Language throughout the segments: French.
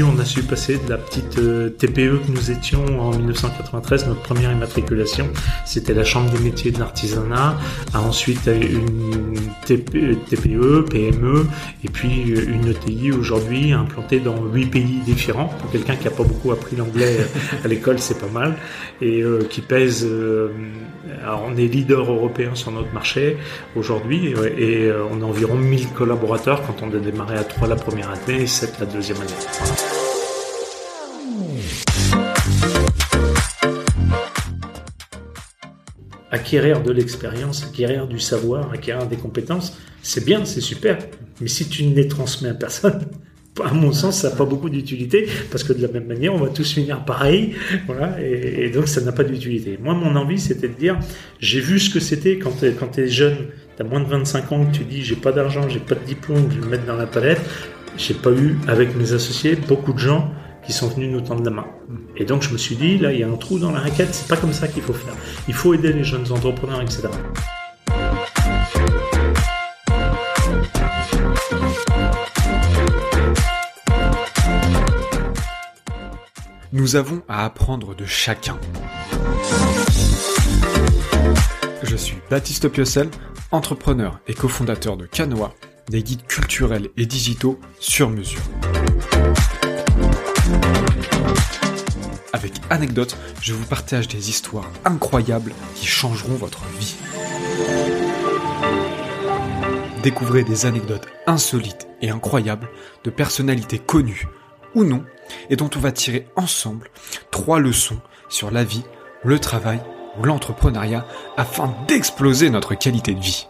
on a su passer de la petite euh, TPE que nous étions en 1993, notre première immatriculation, c'était la Chambre des métiers de l'artisanat, à ensuite une TPE, PME, et puis une ETI aujourd'hui implantée dans huit pays différents. Pour quelqu'un qui n'a pas beaucoup appris l'anglais à l'école, c'est pas mal, et euh, qui pèse. Euh, alors on est leader européen sur notre marché aujourd'hui, et on a environ 1000 collaborateurs quand on a démarré à 3 la première année et 7 la deuxième année. Acquérir de l'expérience, acquérir du savoir, acquérir des compétences, c'est bien, c'est super. Mais si tu ne les transmets à personne, à mon sens, ça n'a pas beaucoup d'utilité parce que de la même manière, on va tous finir pareil. Voilà, et, donc ça n'a pas d'utilité. Moi, mon envie, c'était de dire, j'ai vu ce que c'était quand tu es, jeune, tu as moins de 25 ans, que tu dis, j'ai pas d'argent, j'ai pas de diplôme, je vais me mettre dans la palette j'ai pas eu, avec mes associés, beaucoup de gens qui sont venus nous tendre la main. Et donc je me suis dit, là, il y a un trou dans la raquette, c'est pas comme ça qu'il faut faire. Il faut aider les jeunes entrepreneurs, etc. Nous avons à apprendre de chacun. Je suis Baptiste Piocel, entrepreneur et cofondateur de Canoa, des guides culturels et digitaux sur mesure. Avec anecdotes, je vous partage des histoires incroyables qui changeront votre vie. Découvrez des anecdotes insolites et incroyables de personnalités connues ou non, et dont on va tirer ensemble trois leçons sur la vie, le travail ou l'entrepreneuriat afin d'exploser notre qualité de vie.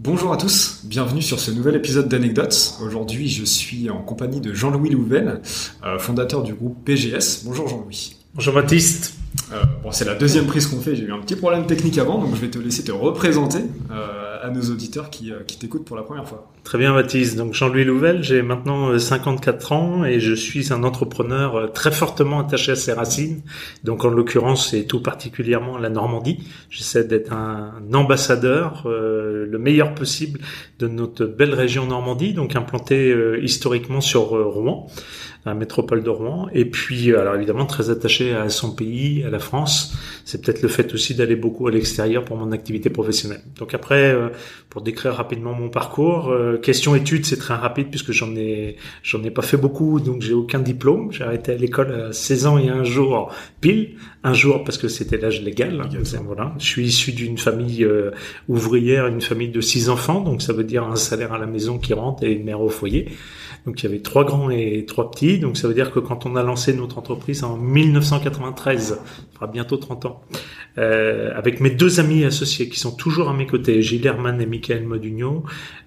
Bonjour à tous, bienvenue sur ce nouvel épisode d'Anecdotes. Aujourd'hui, je suis en compagnie de Jean-Louis Louvel, euh, fondateur du groupe PGS. Bonjour Jean-Louis. Bonjour Baptiste. Euh, bon, c'est la deuxième prise qu'on fait. J'ai eu un petit problème technique avant, donc je vais te laisser te représenter. Euh, à nos auditeurs qui, euh, qui t'écoutent pour la première fois. Très bien Baptiste, donc Jean-Louis Louvel, j'ai maintenant 54 euh, ans et je suis un entrepreneur euh, très fortement attaché à ses racines, donc en l'occurrence c'est tout particulièrement la Normandie. J'essaie d'être un ambassadeur, le meilleur possible de notre belle région Normandie, donc implantée historiquement sur Rouen la métropole de Rouen. Et puis, euh, alors évidemment, très attaché à son pays, à la France. C'est peut-être le fait aussi d'aller beaucoup à l'extérieur pour mon activité professionnelle. Donc après, euh, pour décrire rapidement mon parcours, euh, question études, c'est très rapide puisque j'en ai j'en ai pas fait beaucoup, donc j'ai aucun diplôme. J'ai arrêté à l'école à 16 ans et un jour pile, un jour parce que c'était l'âge légal. voilà. Je suis issu d'une famille ouvrière, une famille de six enfants, donc ça veut dire un salaire à la maison qui rentre et une mère au foyer. Donc il y avait trois grands et trois petits. Donc ça veut dire que quand on a lancé notre entreprise en 1993, ça fera bientôt 30 ans, euh, avec mes deux amis associés qui sont toujours à mes côtés, Gilles Herman et Michael Modugno,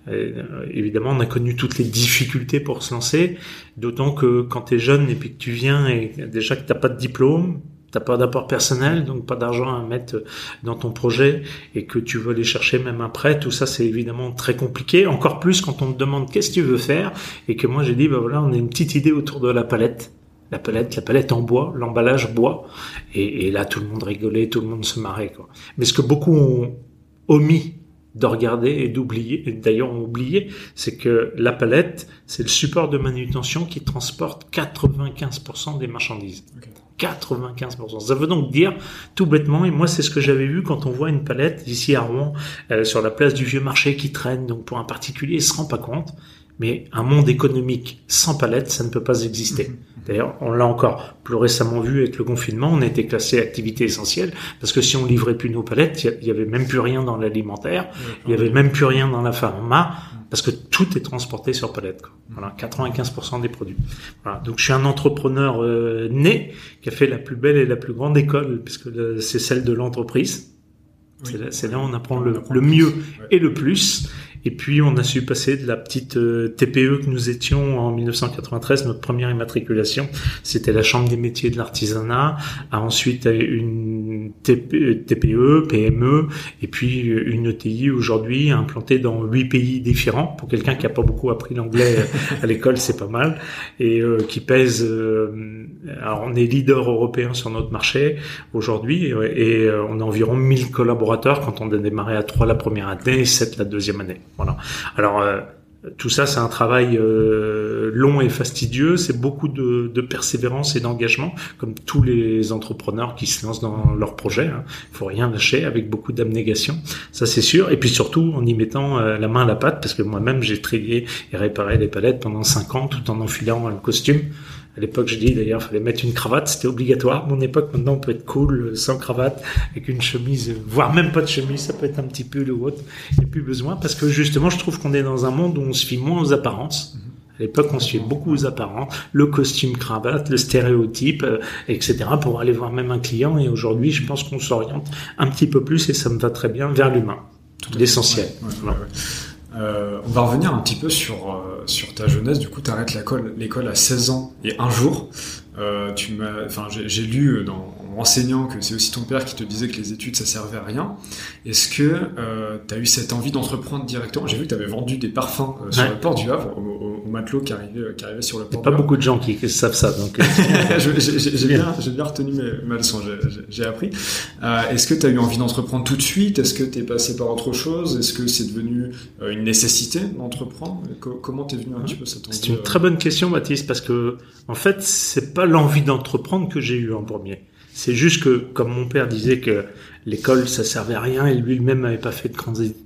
euh, évidemment on a connu toutes les difficultés pour se lancer, d'autant que quand tu es jeune et puis que tu viens et déjà que t'as pas de diplôme, t'as pas d'apport personnel, donc pas d'argent à mettre dans ton projet et que tu veux aller chercher même après, tout ça c'est évidemment très compliqué. Encore plus quand on te demande qu'est-ce que tu veux faire et que moi j'ai dit bah voilà on a une petite idée autour de la palette. La palette, la palette en bois, l'emballage bois, et, là tout le monde rigolait, tout le monde se marrait quoi. Mais ce que beaucoup ont omis de regarder et d'oublier, d'ailleurs ont oublié, c'est que la palette, c'est le support de manutention qui transporte 95% des marchandises. 95%. Ça veut donc dire, tout bêtement, et moi c'est ce que j'avais vu quand on voit une palette ici à Rouen, euh, sur la place du Vieux Marché qui traîne, donc pour un particulier, il se rend pas compte, mais un monde économique sans palette, ça ne peut pas exister. Mhm. D'ailleurs, on l'a encore plus récemment vu avec le confinement, on a été classé activité essentielle, parce que si on livrait plus nos palettes, il y avait même plus rien dans l'alimentaire, il y avait même plus rien dans la pharma, parce que tout est transporté sur palette. Quoi. Voilà, 95% des produits. Voilà, donc je suis un entrepreneur euh, né qui a fait la plus belle et la plus grande école, puisque c'est celle de l'entreprise. C'est là, où on apprend le, le mieux et le plus. Et puis on a su passer de la petite euh, TPE que nous étions en 1993, notre première immatriculation, c'était la Chambre des métiers de l'artisanat, à ensuite une TPE, PME, et puis une ETI aujourd'hui implantée dans huit pays différents. Pour quelqu'un qui a pas beaucoup appris l'anglais à l'école, c'est pas mal, et euh, qui pèse. Euh, alors on est leader européen sur notre marché aujourd'hui, et, on a environ 1000 collaborateurs quand on a démarré à 3 la première année et 7 la deuxième année. Voilà. Alors, euh, tout ça, c'est un travail euh, long et fastidieux. C'est beaucoup de, de persévérance et d'engagement, comme tous les entrepreneurs qui se lancent dans leur projet. Hein. Il faut rien lâcher, avec beaucoup d'abnégation, ça c'est sûr. Et puis surtout en y mettant euh, la main à la pâte, parce que moi-même j'ai trié et réparé les palettes pendant cinq ans, tout en enfilant un costume. À l'époque, je dis d'ailleurs, fallait mettre une cravate, c'était obligatoire. Mon époque, maintenant, on peut être cool sans cravate, avec une chemise, voire même pas de chemise, ça peut être un petit pull ou autre. Il n'y a plus besoin parce que justement, je trouve qu'on est dans un monde où on se fie moins aux apparences. À l'époque, on se fiait beaucoup aux apparences, le costume cravate, le stéréotype, euh, etc., pour aller voir même un client. Et aujourd'hui, je pense qu'on s'oriente un petit peu plus, et ça me va très bien, vers l'humain. L'essentiel. Euh, on va revenir un petit peu sur, euh, sur ta jeunesse. Du coup, tu arrêtes l'école à 16 ans et un jour. Euh, tu m'as, enfin, j'ai lu dans, enseignant que c'est aussi ton père qui te disait que les études ça servait à rien. Est-ce que euh, tu as eu cette envie d'entreprendre directement? J'ai vu que tu avais vendu des parfums euh, sur le port du Havre au, au, matelot qui arrivait, qui arrivait sur le port. Pas beaucoup de gens qui, savent ça, donc. j'ai bien, bien, retenu mes, ma leçon, j'ai appris. Est-ce que tu as eu envie d'entreprendre tout de suite? Est-ce que tu es passé par autre chose? Est-ce que c'est devenu une nécessité d'entreprendre? Comment t'es venu un petit peu cette envie C'est une très bonne question, Mathis, parce que en fait, c'est pas l'envie d'entreprendre que j'ai eu en premier. C'est juste que, comme mon père disait que l'école, ça servait à rien et lui-même n'avait pas fait de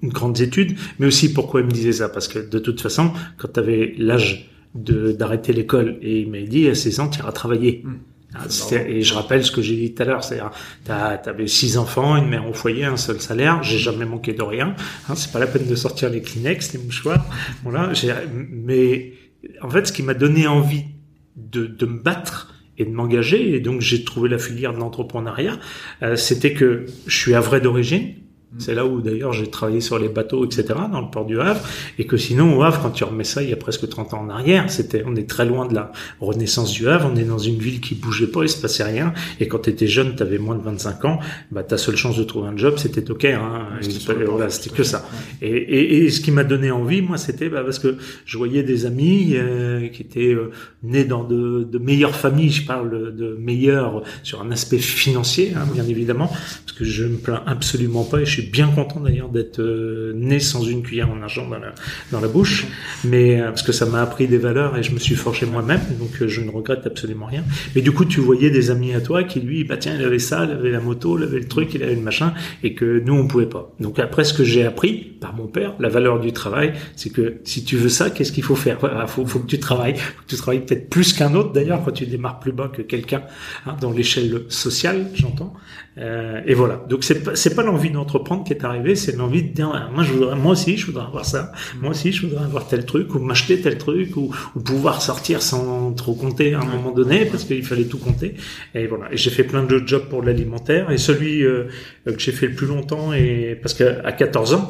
grandes, études, mais aussi pourquoi il me disait ça Parce que de toute façon, quand tu avais l'âge d'arrêter l'école et il m'a dit à 16 ans, tu iras travailler. Mmh. Ah, et je rappelle ce que j'ai dit tout à l'heure, c'est-à-dire, t'avais six enfants, une mère au foyer, un seul salaire, j'ai jamais manqué de rien. Hein, c'est pas la peine de sortir les Kleenex, les mouchoirs. Voilà. Mais en fait, ce qui m'a donné envie de, de me battre et de m'engager, et donc j'ai trouvé la filière de l'entrepreneuriat, euh, c'était que je suis à vrai d'origine, c'est là où d'ailleurs j'ai travaillé sur les bateaux, etc., dans le port du Havre, et que sinon au Havre, quand tu remets ça il y a presque 30 ans en arrière, c'était, on est très loin de la renaissance du Havre, on est dans une ville qui bougeait pas, il se passait rien, et quand tu étais jeune, tu avais moins de 25 ans, bah ta seule chance de trouver un job, c'était ok, hein, voilà, c'était que ça. Et, et, et, ce qui m'a donné envie, moi, c'était bah, parce que je voyais des amis euh, qui étaient euh, nés dans de, de, meilleures familles, je parle de meilleures sur un aspect financier, hein, bien évidemment, parce que je me plains absolument pas, et je suis bien content d'ailleurs d'être euh, né sans une cuillère en argent dans la, dans la bouche, mais euh, parce que ça m'a appris des valeurs et je me suis forgé moi-même, donc euh, je ne regrette absolument rien. Mais du coup, tu voyais des amis à toi qui lui, bah tiens, il avait ça, il avait la moto, il avait le truc, il avait le machin, et que nous on pouvait pas. Donc après, ce que j'ai appris par mon père, la valeur du travail, c'est que si tu veux ça, qu'est-ce qu'il faut faire? Il faut, faut que tu travailles, faut que tu travailles peut-être plus qu'un autre d'ailleurs quand tu démarres plus bas que quelqu'un hein, dans l'échelle sociale, j'entends. Euh, et voilà. Donc c'est pas c'est pas l'envie d'entreprendre qui est arrivée, c'est l'envie de dire moi je voudrais moi aussi je voudrais avoir ça, moi aussi je voudrais avoir tel truc ou m'acheter tel truc ou, ou, pouvoir sortir sans trop compter à un moment donné parce qu'il fallait tout compter. Et voilà. Et j'ai fait plein de jobs pour l'alimentaire et celui euh, que j'ai fait le plus longtemps et parce qu'à 14 ans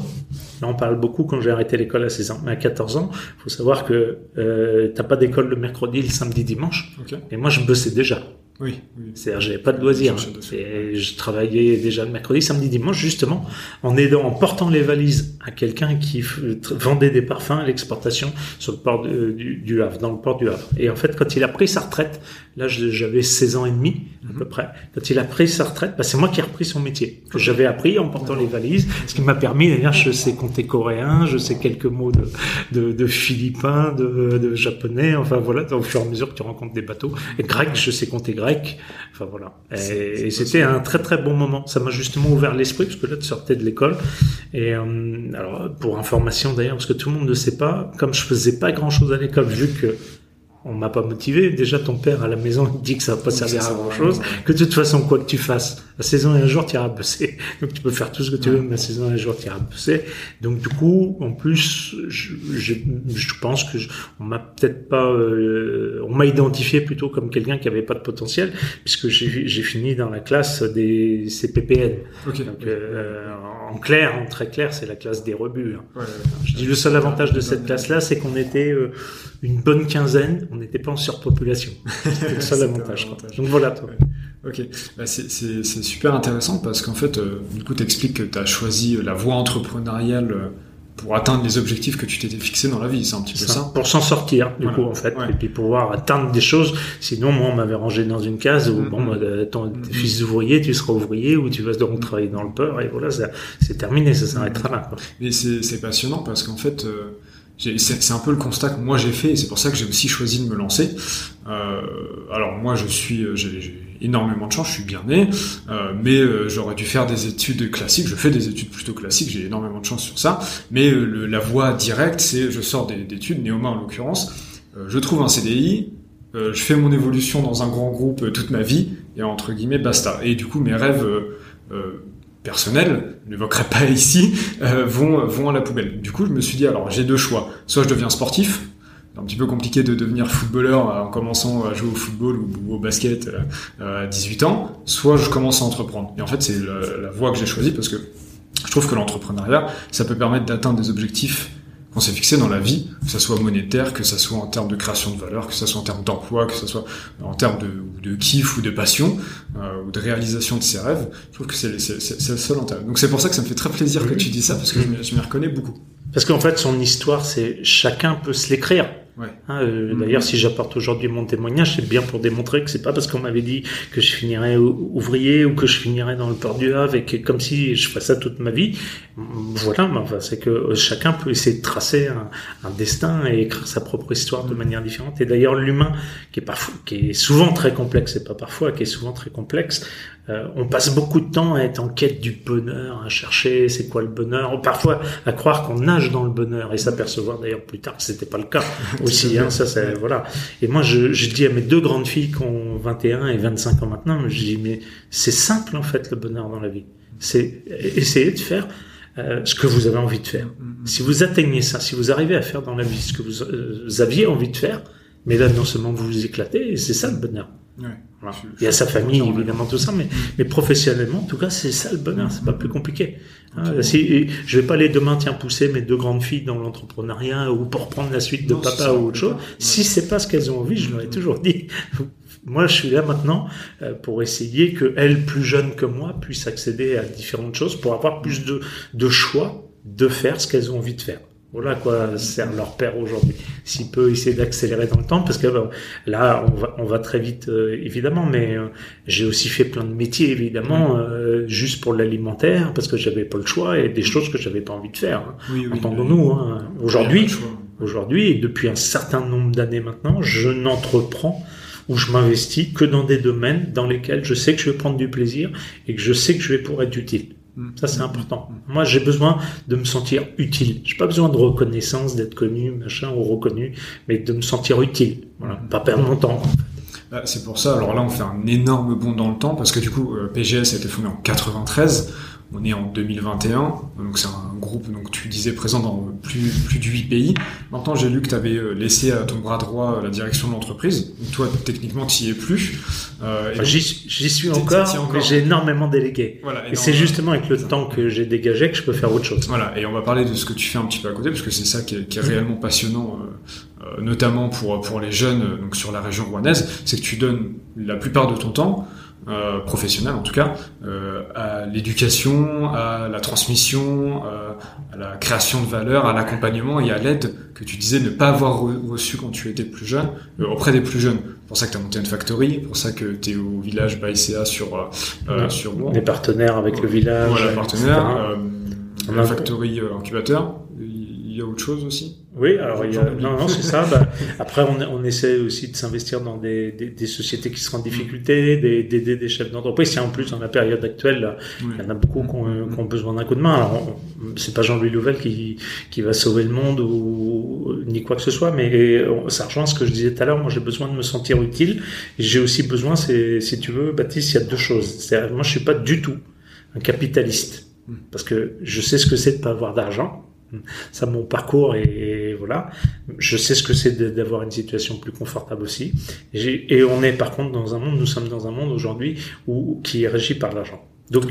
Là, on parle beaucoup quand j'ai arrêté l'école à 16 ans. Mais à 14 ans, faut savoir que euh, t'as pas d'école le mercredi, le samedi, dimanche. Et moi, je bossais déjà. Oui. C'est-à-dire, j'avais pas de loisirs. Et je travaillais déjà le mercredi, samedi, dimanche, justement, en aidant, en portant les valises à quelqu'un qui vendait des parfums à l'exportation sur le port du, du, Havre, dans le port du Havre. Et en fait, quand il a pris sa retraite, là, j'avais 16 ans et demi, à peu mhm. près. Quand il a pris sa retraite, bah, c'est moi qui ai repris son métier, que j'avais appris en portant les valises, ce qui m'a permis, d'ailleurs, je sais compter coréen, je sais quelques mots de, de, de philippin, de, de japonais, enfin voilà, au fur et à mesure que tu rencontres des bateaux. Et grec, je sais compter grec Enfin voilà. Et, c'était un très très bon moment. Ça m'a justement ouvert l'esprit parce que là tu sortais de l'école. Et euh, alors pour information d'ailleurs, parce que tout le monde ne sait pas, comme je faisais pas grand chose à l'école, vu que on m'a pas motivé. Déjà, ton père à la maison il dit que ça va pas servir à grand chose, que de toute façon, quoi que tu fasses, à saison et un jour, tu iras bosser. Donc, tu peux faire tout ce que tu veux, mais à saison et un jour, tu iras bosser. Donc, du coup, en plus, je, je, je pense que on m'a peut-être pas, euh, on m'a identifié plutôt comme quelqu'un qui avait pas de potentiel, puisque j'ai fini dans la classe des CPPN. Donc, euh, en clair, en très clair, c'est la classe des rebuts. Hein. je dis le seul avantage de cette classe-là, c'est qu'on était euh, une bonne quinzaine, on n'était pas en surpopulation. C'est le seul avantage, Donc voilà. Toi. Ok, bah, c'est super intéressant parce qu'en fait, euh, du coup, tu expliques que tu as choisi la voie entrepreneuriale euh, pour atteindre les objectifs que tu t'étais fixé dans la vie, c'est un petit peu ça. Pour s'en sortir, du coup, en fait, et puis pouvoir atteindre des choses. Sinon, moi, on m'avait rangé dans une case où, mm-hmm. bon, bah, ton mm-hmm. fils d'ouvrier, tu seras ouvrier, ou tu vas donc travailler dans le port, et voilà, c'est terminé, ça s'arrêtera là. Quoi. Mais c'est passionnant parce qu'en fait, euh, c'est un peu le constat que moi j'ai fait et c'est pour ça que j'ai aussi choisi de me lancer. Euh, alors moi je suis, j'ai énormément de chance, je suis bien né, euh, mais euh, j'aurais dû faire des études classiques. Je fais des études plutôt classiques, j'ai énormément de chance sur ça. Mais euh, la voie directe, c'est je sors d'études, Néoma en l'occurrence, euh, je trouve un CDI, je fais mon évolution dans un grand groupe toute ma vie et entre guillemets basta. Et du coup mes rêves personnels, je n'évoquerai pas ici, vont vont à la poubelle. Du coup je me suis dit alors j'ai deux choix, soit je deviens sportif un petit peu compliqué de devenir footballeur en commençant à jouer au football ou, au basket euh, à 18 ans, soit je commence à entreprendre. Et en fait, c'est la, voie que j'ai choisie parce que je trouve que l'entrepreneuriat, ça peut permettre d'atteindre des objectifs qu'on s'est fixés dans la vie, que ça soit monétaire, que ça soit en termes de création de valeur, que ça soit en termes d'emploi, que ça soit en termes de, de kiff ou de passion, euh, ou de réalisation de ses rêves. Je trouve que c'est le seul intérêt. Donc c'est pour ça que ça me fait très plaisir que tu dis ça, parce que je m'y reconnais beaucoup. Parce qu'en fait, son histoire, c'est chacun peut se l'écrire. Hein, euh, d'ailleurs, si j'apporte aujourd'hui mon témoignage, c'est bien pour démontrer que c'est pas parce qu'on m'avait dit que je finirais ouvrier ou que je finirais dans le port du Havre et que comme si je ferais ça toute ma vie. Voilà, enfin, c'est que chacun peut essayer de tracer un, un, destin et écrire sa propre histoire de manière différente. Et d'ailleurs, l'humain, qui est parfois, qui est souvent très complexe, et pas parfois, qui est souvent très complexe, euh, on passe beaucoup de temps à être en quête du bonheur, à chercher c'est quoi le bonheur, parfois à croire qu'on nage dans le bonheur et s'apercevoir d'ailleurs plus tard que c'était pas le cas aussi. hein, ça, voilà. Et moi, je, je, dis à mes deux grandes filles qui ont 21 et 25 ans maintenant, je dis mais c'est simple en fait le bonheur dans la vie. C'est essayer de faire euh, ce que vous avez envie de faire. Mm-hmm. Si vous atteignez ça, si vous arrivez à faire dans la vie ce que vous, euh, vous aviez envie de faire, mais là non seulement vous vous éclatez, et c'est ça le bonheur. Ouais, Il y a sa famille, évidemment, tout ça, mais, mais professionnellement, en tout cas, c'est ça le bonheur, c'est pas plus compliqué. Hein, si, je vais pas aller demain, tiens, pousser mes deux grandes filles dans l'entrepreneuriat ou pour prendre la suite de papa ou autre chose. Si c'est pas ce qu'elles ont envie, je leur ai toujours dit. Moi, je suis là maintenant euh, pour essayer que elles, plus jeunes que moi, puissent accéder à différentes choses pour avoir plus de, de choix de faire ce qu'elles ont envie de faire. Voilà quoi sert leur père aujourd'hui. S'il peut essayer d'accélérer dans le temps, parce que là, on va, on va très vite euh, évidemment, mais euh, j'ai aussi fait plein de métiers évidemment, euh, juste pour l'alimentaire, parce que j'avais pas le choix et des choses que j'avais pas envie de faire. Hein. Oui, Entendons-nous. Hein. Aujourd'hui, aujourd'hui et depuis un certain nombre d'années maintenant, je n'entreprends ou je m'investis que dans des domaines dans lesquels je sais que je vais prendre du plaisir et que je sais que je vais pouvoir être utile. Mm. Ça, c'est important. Moi, j'ai besoin de me sentir utile. J'ai pas besoin de reconnaissance, d'être connu, machin, ou reconnu, mais de me sentir utile. Voilà. Pas perdre mon temps. Bah, c'est pour ça. Alors là, on fait un énorme bond dans le temps parce que du coup, euh, PGS a été fondé en 93. On est en 2021, donc c'est un groupe, donc tu disais présent dans plus, plus de 8 pays. Maintenant, j'ai lu que tu avais euh, laissé à ton bras droit euh, la direction de l'entreprise. Toi, techniquement, tu n'y es plus. Euh, j'y suis encore, mais j'ai énormément délégué. Voilà, et c'est justement avec le temps que j'ai dégagé que je peux faire autre chose. Voilà, et on va parler de ce que tu fais un petit peu à côté, parce que c'est ça qui est, qui est, réellement passionnant, euh, notamment pour, pour les jeunes donc sur la région rouennaise, c'est que tu donnes la plupart de ton temps euh, professionnel en tout cas, euh, à l'éducation, à la transmission, euh, à la création de valeur, à l'accompagnement et à l'aide que tu disais ne pas avoir reçu quand tu étais plus jeune, auprès des plus jeunes. pour ça que tu as monté une factory, pour ça que tu es au village Baïséa sur euh, sur Des partenaires avec le village. Voilà, partenaires. Factory incubateur. Il y a autre chose aussi? Oui, alors il y a... non, non, c'est ça. Bah, après, on, on essaie aussi de s'investir dans des, des, des, sociétés qui seront en difficulté, d'aider des, chefs d'entreprise. Si en plus dans la période actuelle, il y en a beaucoup qui ont, qui ont besoin d'un coup de main. Alors, c'est pas Jean-Louis Louvel qui, qui va sauver le monde ou ni quoi que ce soit, mais ça rejoint ce que je disais tout à l'heure. Moi, j'ai besoin de me sentir utile. J'ai aussi besoin, si tu veux, Baptiste, il y a deux choses. Moi, je suis pas du tout un capitaliste parce que je sais ce que c'est de pas avoir d'argent ça mon parcours et, voilà. Je sais ce que c'est d'avoir une situation plus confortable aussi. Et, on est par contre dans un monde, nous sommes dans un monde aujourd'hui où qui est régi par l'argent. Donc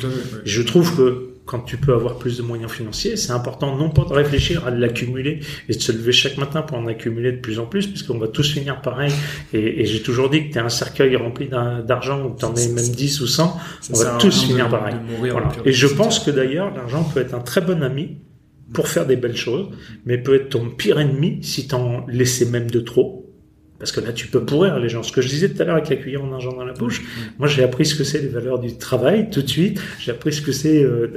je trouve que quand tu peux avoir plus de moyens financiers, c'est important non pas de réfléchir à l'accumuler et de se lever chaque matin pour en accumuler de plus en plus, puisqu'on va tous finir pareil. Et, j'ai toujours dit que tu as un cercueil rempli d'argent, ou tu en es même 10 ou 100, on va tous finir pareil. Et je pense que d'ailleurs, l'argent peut être un très bon ami pour faire des belles choses, mais peut être ton pire ennemi si t'en laissais même de trop. Parce que là, tu peux pourrir les gens. Ce que je disais tout à l'heure avec la cuillère en argent dans la bouche, moi, j'ai appris ce que c'est les valeurs du travail tout de suite. J'ai appris ce que c'est euh,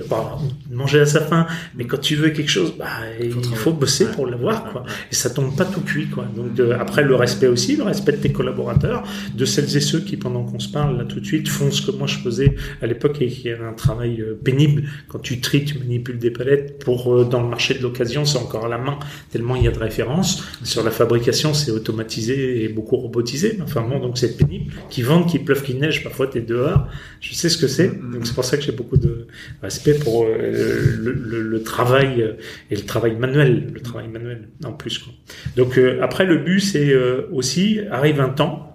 manger à sa faim. Mais quand tu veux quelque chose, bah, il faut bosser pour l'avoir, quoi. Et ça tombe pas tout cuit, quoi. Donc, après, le respect aussi, le respect de tes collaborateurs, de celles et ceux qui, pendant qu'on se parle, là, tout de suite, font ce que moi je faisais à l'époque et qui avait un travail euh, pénible. Quand tu tries, tu manipules des palettes pour, euh, dans le marché de l'occasion, c'est encore à la main, tellement il y a de références. Sur la fabrication, c'est automatisé et beaucoup robotisé. Enfin bon, donc c'est pénible. Qui vente, qui pleuve, qui neige, parfois tu es dehors. Je sais ce que c'est. Mm-hmm. Donc c'est pour ça que j'ai beaucoup de respect pour euh, le, travail euh, et le travail manuel, le travail manuel en plus. Quoi. Donc euh, après le but c'est aussi arrive un temps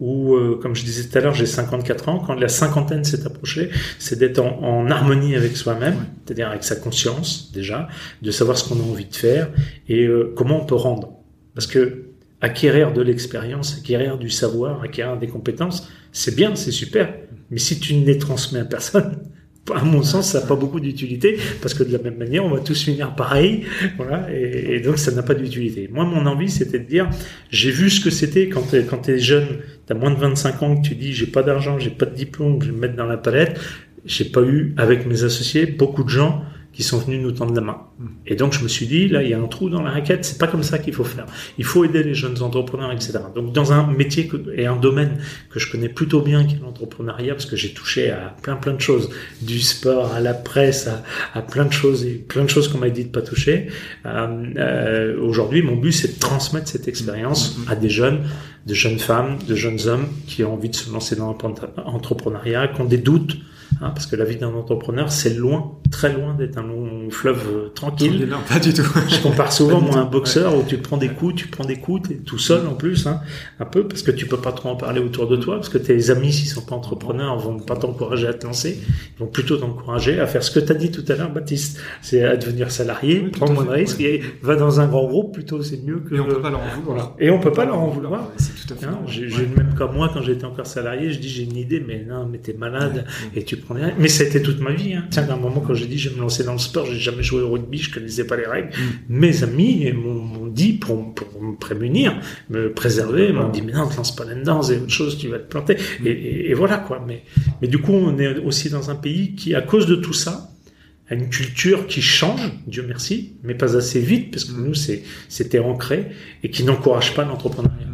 où, comme je disais tout à l'heure, j'ai 54 ans, quand la cinquantaine s'est approchée, c'est d'être en, en, harmonie avec soi-même, c'est-à-dire avec sa conscience déjà, de savoir ce qu'on a envie de faire et comment on peut rendre. Parce que acquérir de l'expérience, acquérir du savoir, acquérir des compétences, c'est bien, c'est super. Mais si tu ne les transmets à personne, à mon sens, ça n'a pas beaucoup d'utilité parce que de la même manière, on va tous finir pareil, voilà, et, donc ça n'a pas d'utilité. Moi, mon envie, c'était de dire, j'ai vu ce que c'était quand tu quand es jeune, tu as moins de 25 ans, que tu dis, j'ai pas d'argent, j'ai pas de diplôme, je vais me mettre dans la palette. J'ai pas eu, avec mes associés, beaucoup de gens qui sont venus nous tendre la main. Et donc je me suis dit, là, il y a un trou dans la raquette, c'est pas comme ça qu'il faut faire. Il faut aider les jeunes entrepreneurs, etc. Donc dans un métier et un domaine que je connais plutôt bien, qui est l'entrepreneuriat, parce que j'ai touché à plein plein de choses, du sport à la presse, à, plein de choses et plein de choses qu'on m'a dit de pas toucher. Euh, euh, Aujourd'hui, mon but, c'est de transmettre cette expérience à des jeunes, de jeunes femmes, de jeunes hommes qui ont envie de se lancer dans l'entrepreneuriat, qui ont des doutes, Hein, parce que la vie d'un entrepreneur, c'est loin, très loin d'être un long fleuve euh, tranquille. Non, pas du tout. Je compare souvent moi à un boxeur où tu prends des coups, tu prends des coups, t'es tout seul en plus, hein, un peu parce que tu peux pas trop en parler autour de toi, parce que tes amis s'ils sont pas entrepreneurs vont pas t'encourager à te lancer, ils vont plutôt t'encourager à faire ce que tu as dit tout à l'heure, Baptiste, c'est à devenir salarié, prendre moins de risques et va dans un grand groupe plutôt, c'est mieux que. Et on peut pas leur en vouloir. Et on peut pas leur en vouloir. C'est tout à fait. Hein, j'ai même comme moi quand j'étais encore salarié, je dis j'ai une idée, mais non, mais t'es malade et tu mais c'était toute ma vie. Hein. Tiens, à un moment, quand j'ai dit je vais me lancer dans le sport, j'ai jamais joué au rugby, je connaissais pas les règles. Mm. Mes amis m'ont dit, pour, me prémunir, me préserver, m'ont dit, mais non, te lance pas là-dedans, c'est autre chose, tu vas te planter. Mm. Et, voilà, quoi. Mais, mais du coup, on est aussi dans un pays qui, à cause de tout ça, a une culture qui change, Dieu merci, mais pas assez vite, parce que nous, c'était ancré, et qui n'encourage pas l'entrepreneuriat.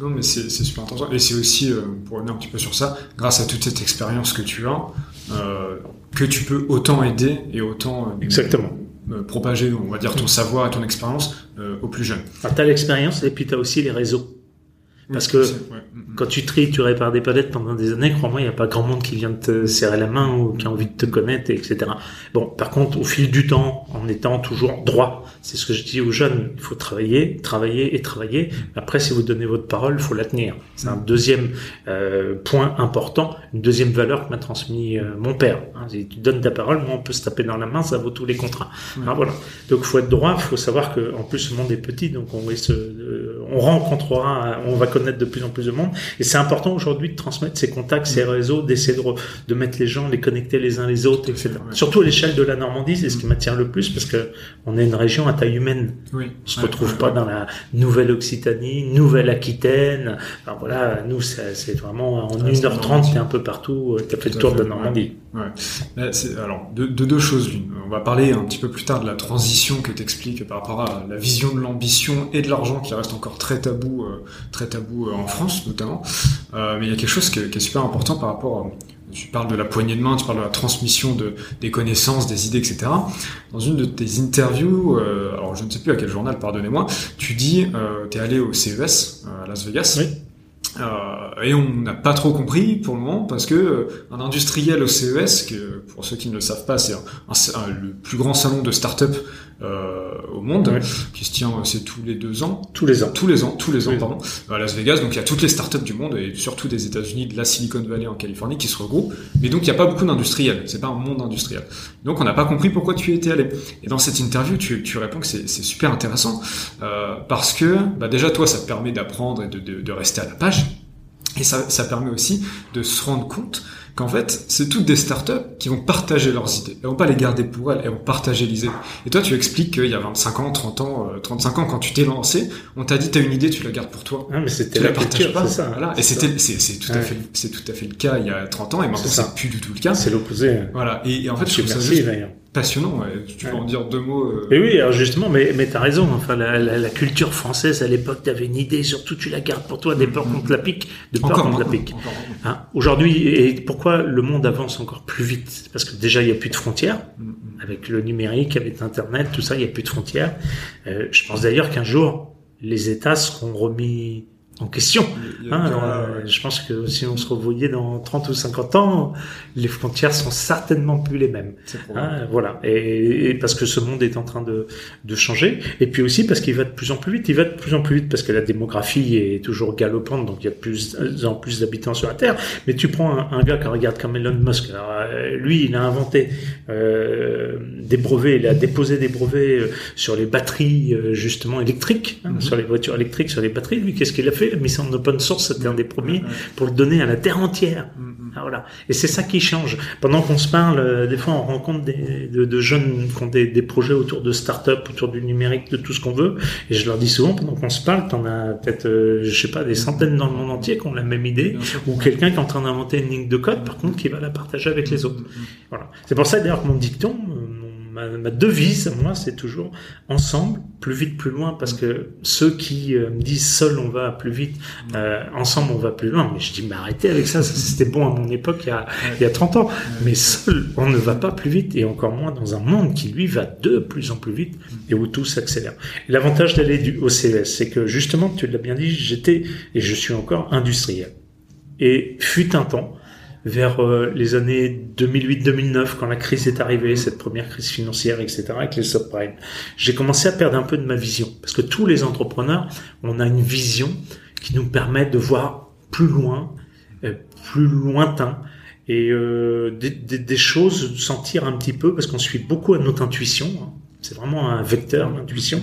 Non, mais c'est super intéressant. Et c'est aussi, euh, pour revenir un petit peu sur ça, grâce à toute cette expérience que tu as, euh, que tu peux autant aider et autant euh, Exactement. propager, on va dire, ton savoir et ton expérience aux plus jeunes. tu as l'expérience et puis tu as aussi les réseaux. Parce que quand tu tries, tu répares des palettes pendant des années, crois-moi, il n'y a pas grand monde qui vient te serrer la main ou qui a envie de te connaître, etc. Bon, par contre, au fil du temps, en étant toujours droit, c'est ce que je dis aux jeunes, il faut travailler, travailler et travailler. Après, si vous donnez votre parole, il faut la tenir. C'est un deuxième euh, point important, une deuxième valeur que m'a transmis euh, mon père. Hein, si tu donnes ta parole, moi, on peut se taper dans la main, ça vaut tous les contrats. Hein, voilà. Donc, il faut être droit, il faut savoir que en plus, le monde est petit, donc on, se, euh, on rencontrera, on va connaître de plus en plus de monde. Et c'est important aujourd'hui de transmettre ces contacts, ces réseaux, d'essayer de, de, mettre les gens, les connecter les uns les autres, etc. Surtout à l'échelle de la Normandie, c'est ce qui m'attire le plus parce que on est une région à taille humaine. Oui. On se retrouve pas dans la nouvelle Occitanie, nouvelle Aquitaine. Alors voilà, nous c'est vraiment en 1h30, t'es un peu partout, t'as fait le tour de la Normandie. Ouais. alors, de, de, deux choses l'une. On va parler un petit peu plus tard de la transition que t'expliques par rapport à la vision de l'ambition et de l'argent qui reste encore très tabou, euh, très tabou euh, en France notamment. Euh, mais il y a quelque chose qui est, super important par rapport tu parles de la poignée de main, tu parles de la transmission de, des connaissances, des idées, etc. Dans une de tes interviews, euh, alors je ne sais plus à quel journal, pardonnez-moi, tu dis, euh, tu es allé au CES à Las Vegas. Oui. Euh, et on n'a pas trop compris pour le moment parce que euh, un industriel au CES, que pour ceux qui ne le savent pas, c'est le plus grand salon de start-up euh, au monde, qui se tient c'est tous les deux ans, tous les ans, tous les ans, tous les ans, pardon, à Las Vegas. Donc il y a toutes les start-up du monde et surtout des États-Unis, de la Silicon Valley en Californie qui se regroupent. Mais donc il n'y a pas beaucoup d'industriels. C'est pas un monde industriel. Donc on n'a pas compris pourquoi tu étais allé. Et dans cette interview, tu, tu réponds que c'est super intéressant euh, parce que bah déjà toi, ça te permet d'apprendre et de, de, de rester à la page. Et ça, ça permet aussi de se rendre compte qu'en fait, c'est toutes des startups qui vont partager leurs idées. Elles vont pas les garder pour elles, elles vont partager les idées. Et toi, tu expliques qu'il y a 25 ans, 30 ans, 35 ans, quand tu t'es lancé, on t'a dit t'as une idée, tu la gardes pour toi. Ah, mais c'était la, culture, pas. Ça, voilà. Et c'était, c'est, tout à fait, c'est tout à fait le cas il y a 30 ans, et maintenant c'est plus du tout le cas. C'est l'opposé. Voilà. Et, en fait, je trouve ça juste passionnant. Ouais. Tu peux en dire deux mots. Euh... Et oui, alors justement, mais, mais t'as raison. Enfin, la, la, la, culture française à l'époque, t'avais une idée, surtout tu la gardes pour toi, des peurs contre la pique, de peur contre la pique. Hein Aujourd'hui, et pourquoi le monde avance encore plus vite? Parce que déjà, il n'y a plus de frontières. Avec le numérique, avec Internet, tout ça, il n'y a plus de frontières. Euh, je pense d'ailleurs qu'un jour, les États seront remis en question. Hein, euh, je pense que si on se revoyait dans 30 ou 50 ans, les frontières sont certainement plus les mêmes. Hein, voilà. Et, et, parce que ce monde est en train de, de changer. Et puis aussi parce qu'il va de plus en plus vite. Il va de plus en plus vite parce que la démographie est toujours galopante, donc il y a plus en plus d'habitants sur la Terre. Mais tu prends un, un, gars qui regarde comme Elon Musk. Alors, euh, lui, il a inventé euh, des brevets, il a déposé des brevets sur les batteries justement électriques, hein, mm -hmm. sur les voitures électriques, sur les batteries. Lui, qu'est-ce qu'il a fait? Mais c'est en open source, c'était un des premiers pour le donner à la terre entière. Ah, voilà. Et c'est ça qui change. Pendant qu'on se parle, euh, des fois on rencontre des, de, de, jeunes qui ont des, des, projets autour de start-up, autour du numérique, de tout ce qu'on veut. Et je leur dis souvent, pendant qu'on se parle, t'en as peut-être, euh, je sais pas, des centaines dans le monde entier qui ont la même idée, ou quelqu'un qui est en train d'inventer une ligne de code, par contre, qui va la partager avec les autres. Voilà. C'est pour ça d'ailleurs que mon dicton, ma, ma, devise, moi, c'est toujours ensemble, plus vite, plus loin, parce que ceux qui euh, me disent seul on va plus vite, euh, ensemble on va plus loin. Mais je dis, mais arrêtez avec ça, c'était bon à mon époque il y a, il y a 30 ans. Mais seul on ne va pas plus vite, et encore moins dans un monde qui lui va de plus en plus vite et où tout s'accélère. L'avantage d'aller au CES, c'est que justement, tu l'as bien dit, j'étais et je suis encore industriel. Et fut un temps, vers euh, les années 2008-2009, quand la crise est arrivée, cette première crise financière, etc., avec les subprimes, j'ai commencé à perdre un peu de ma vision. Parce que tous les entrepreneurs, on a une vision qui nous permet de voir plus loin, euh, plus lointain, et euh, des, des, des, choses sentir un petit peu, parce qu'on suit beaucoup à notre intuition. C'est vraiment un vecteur, l'intuition,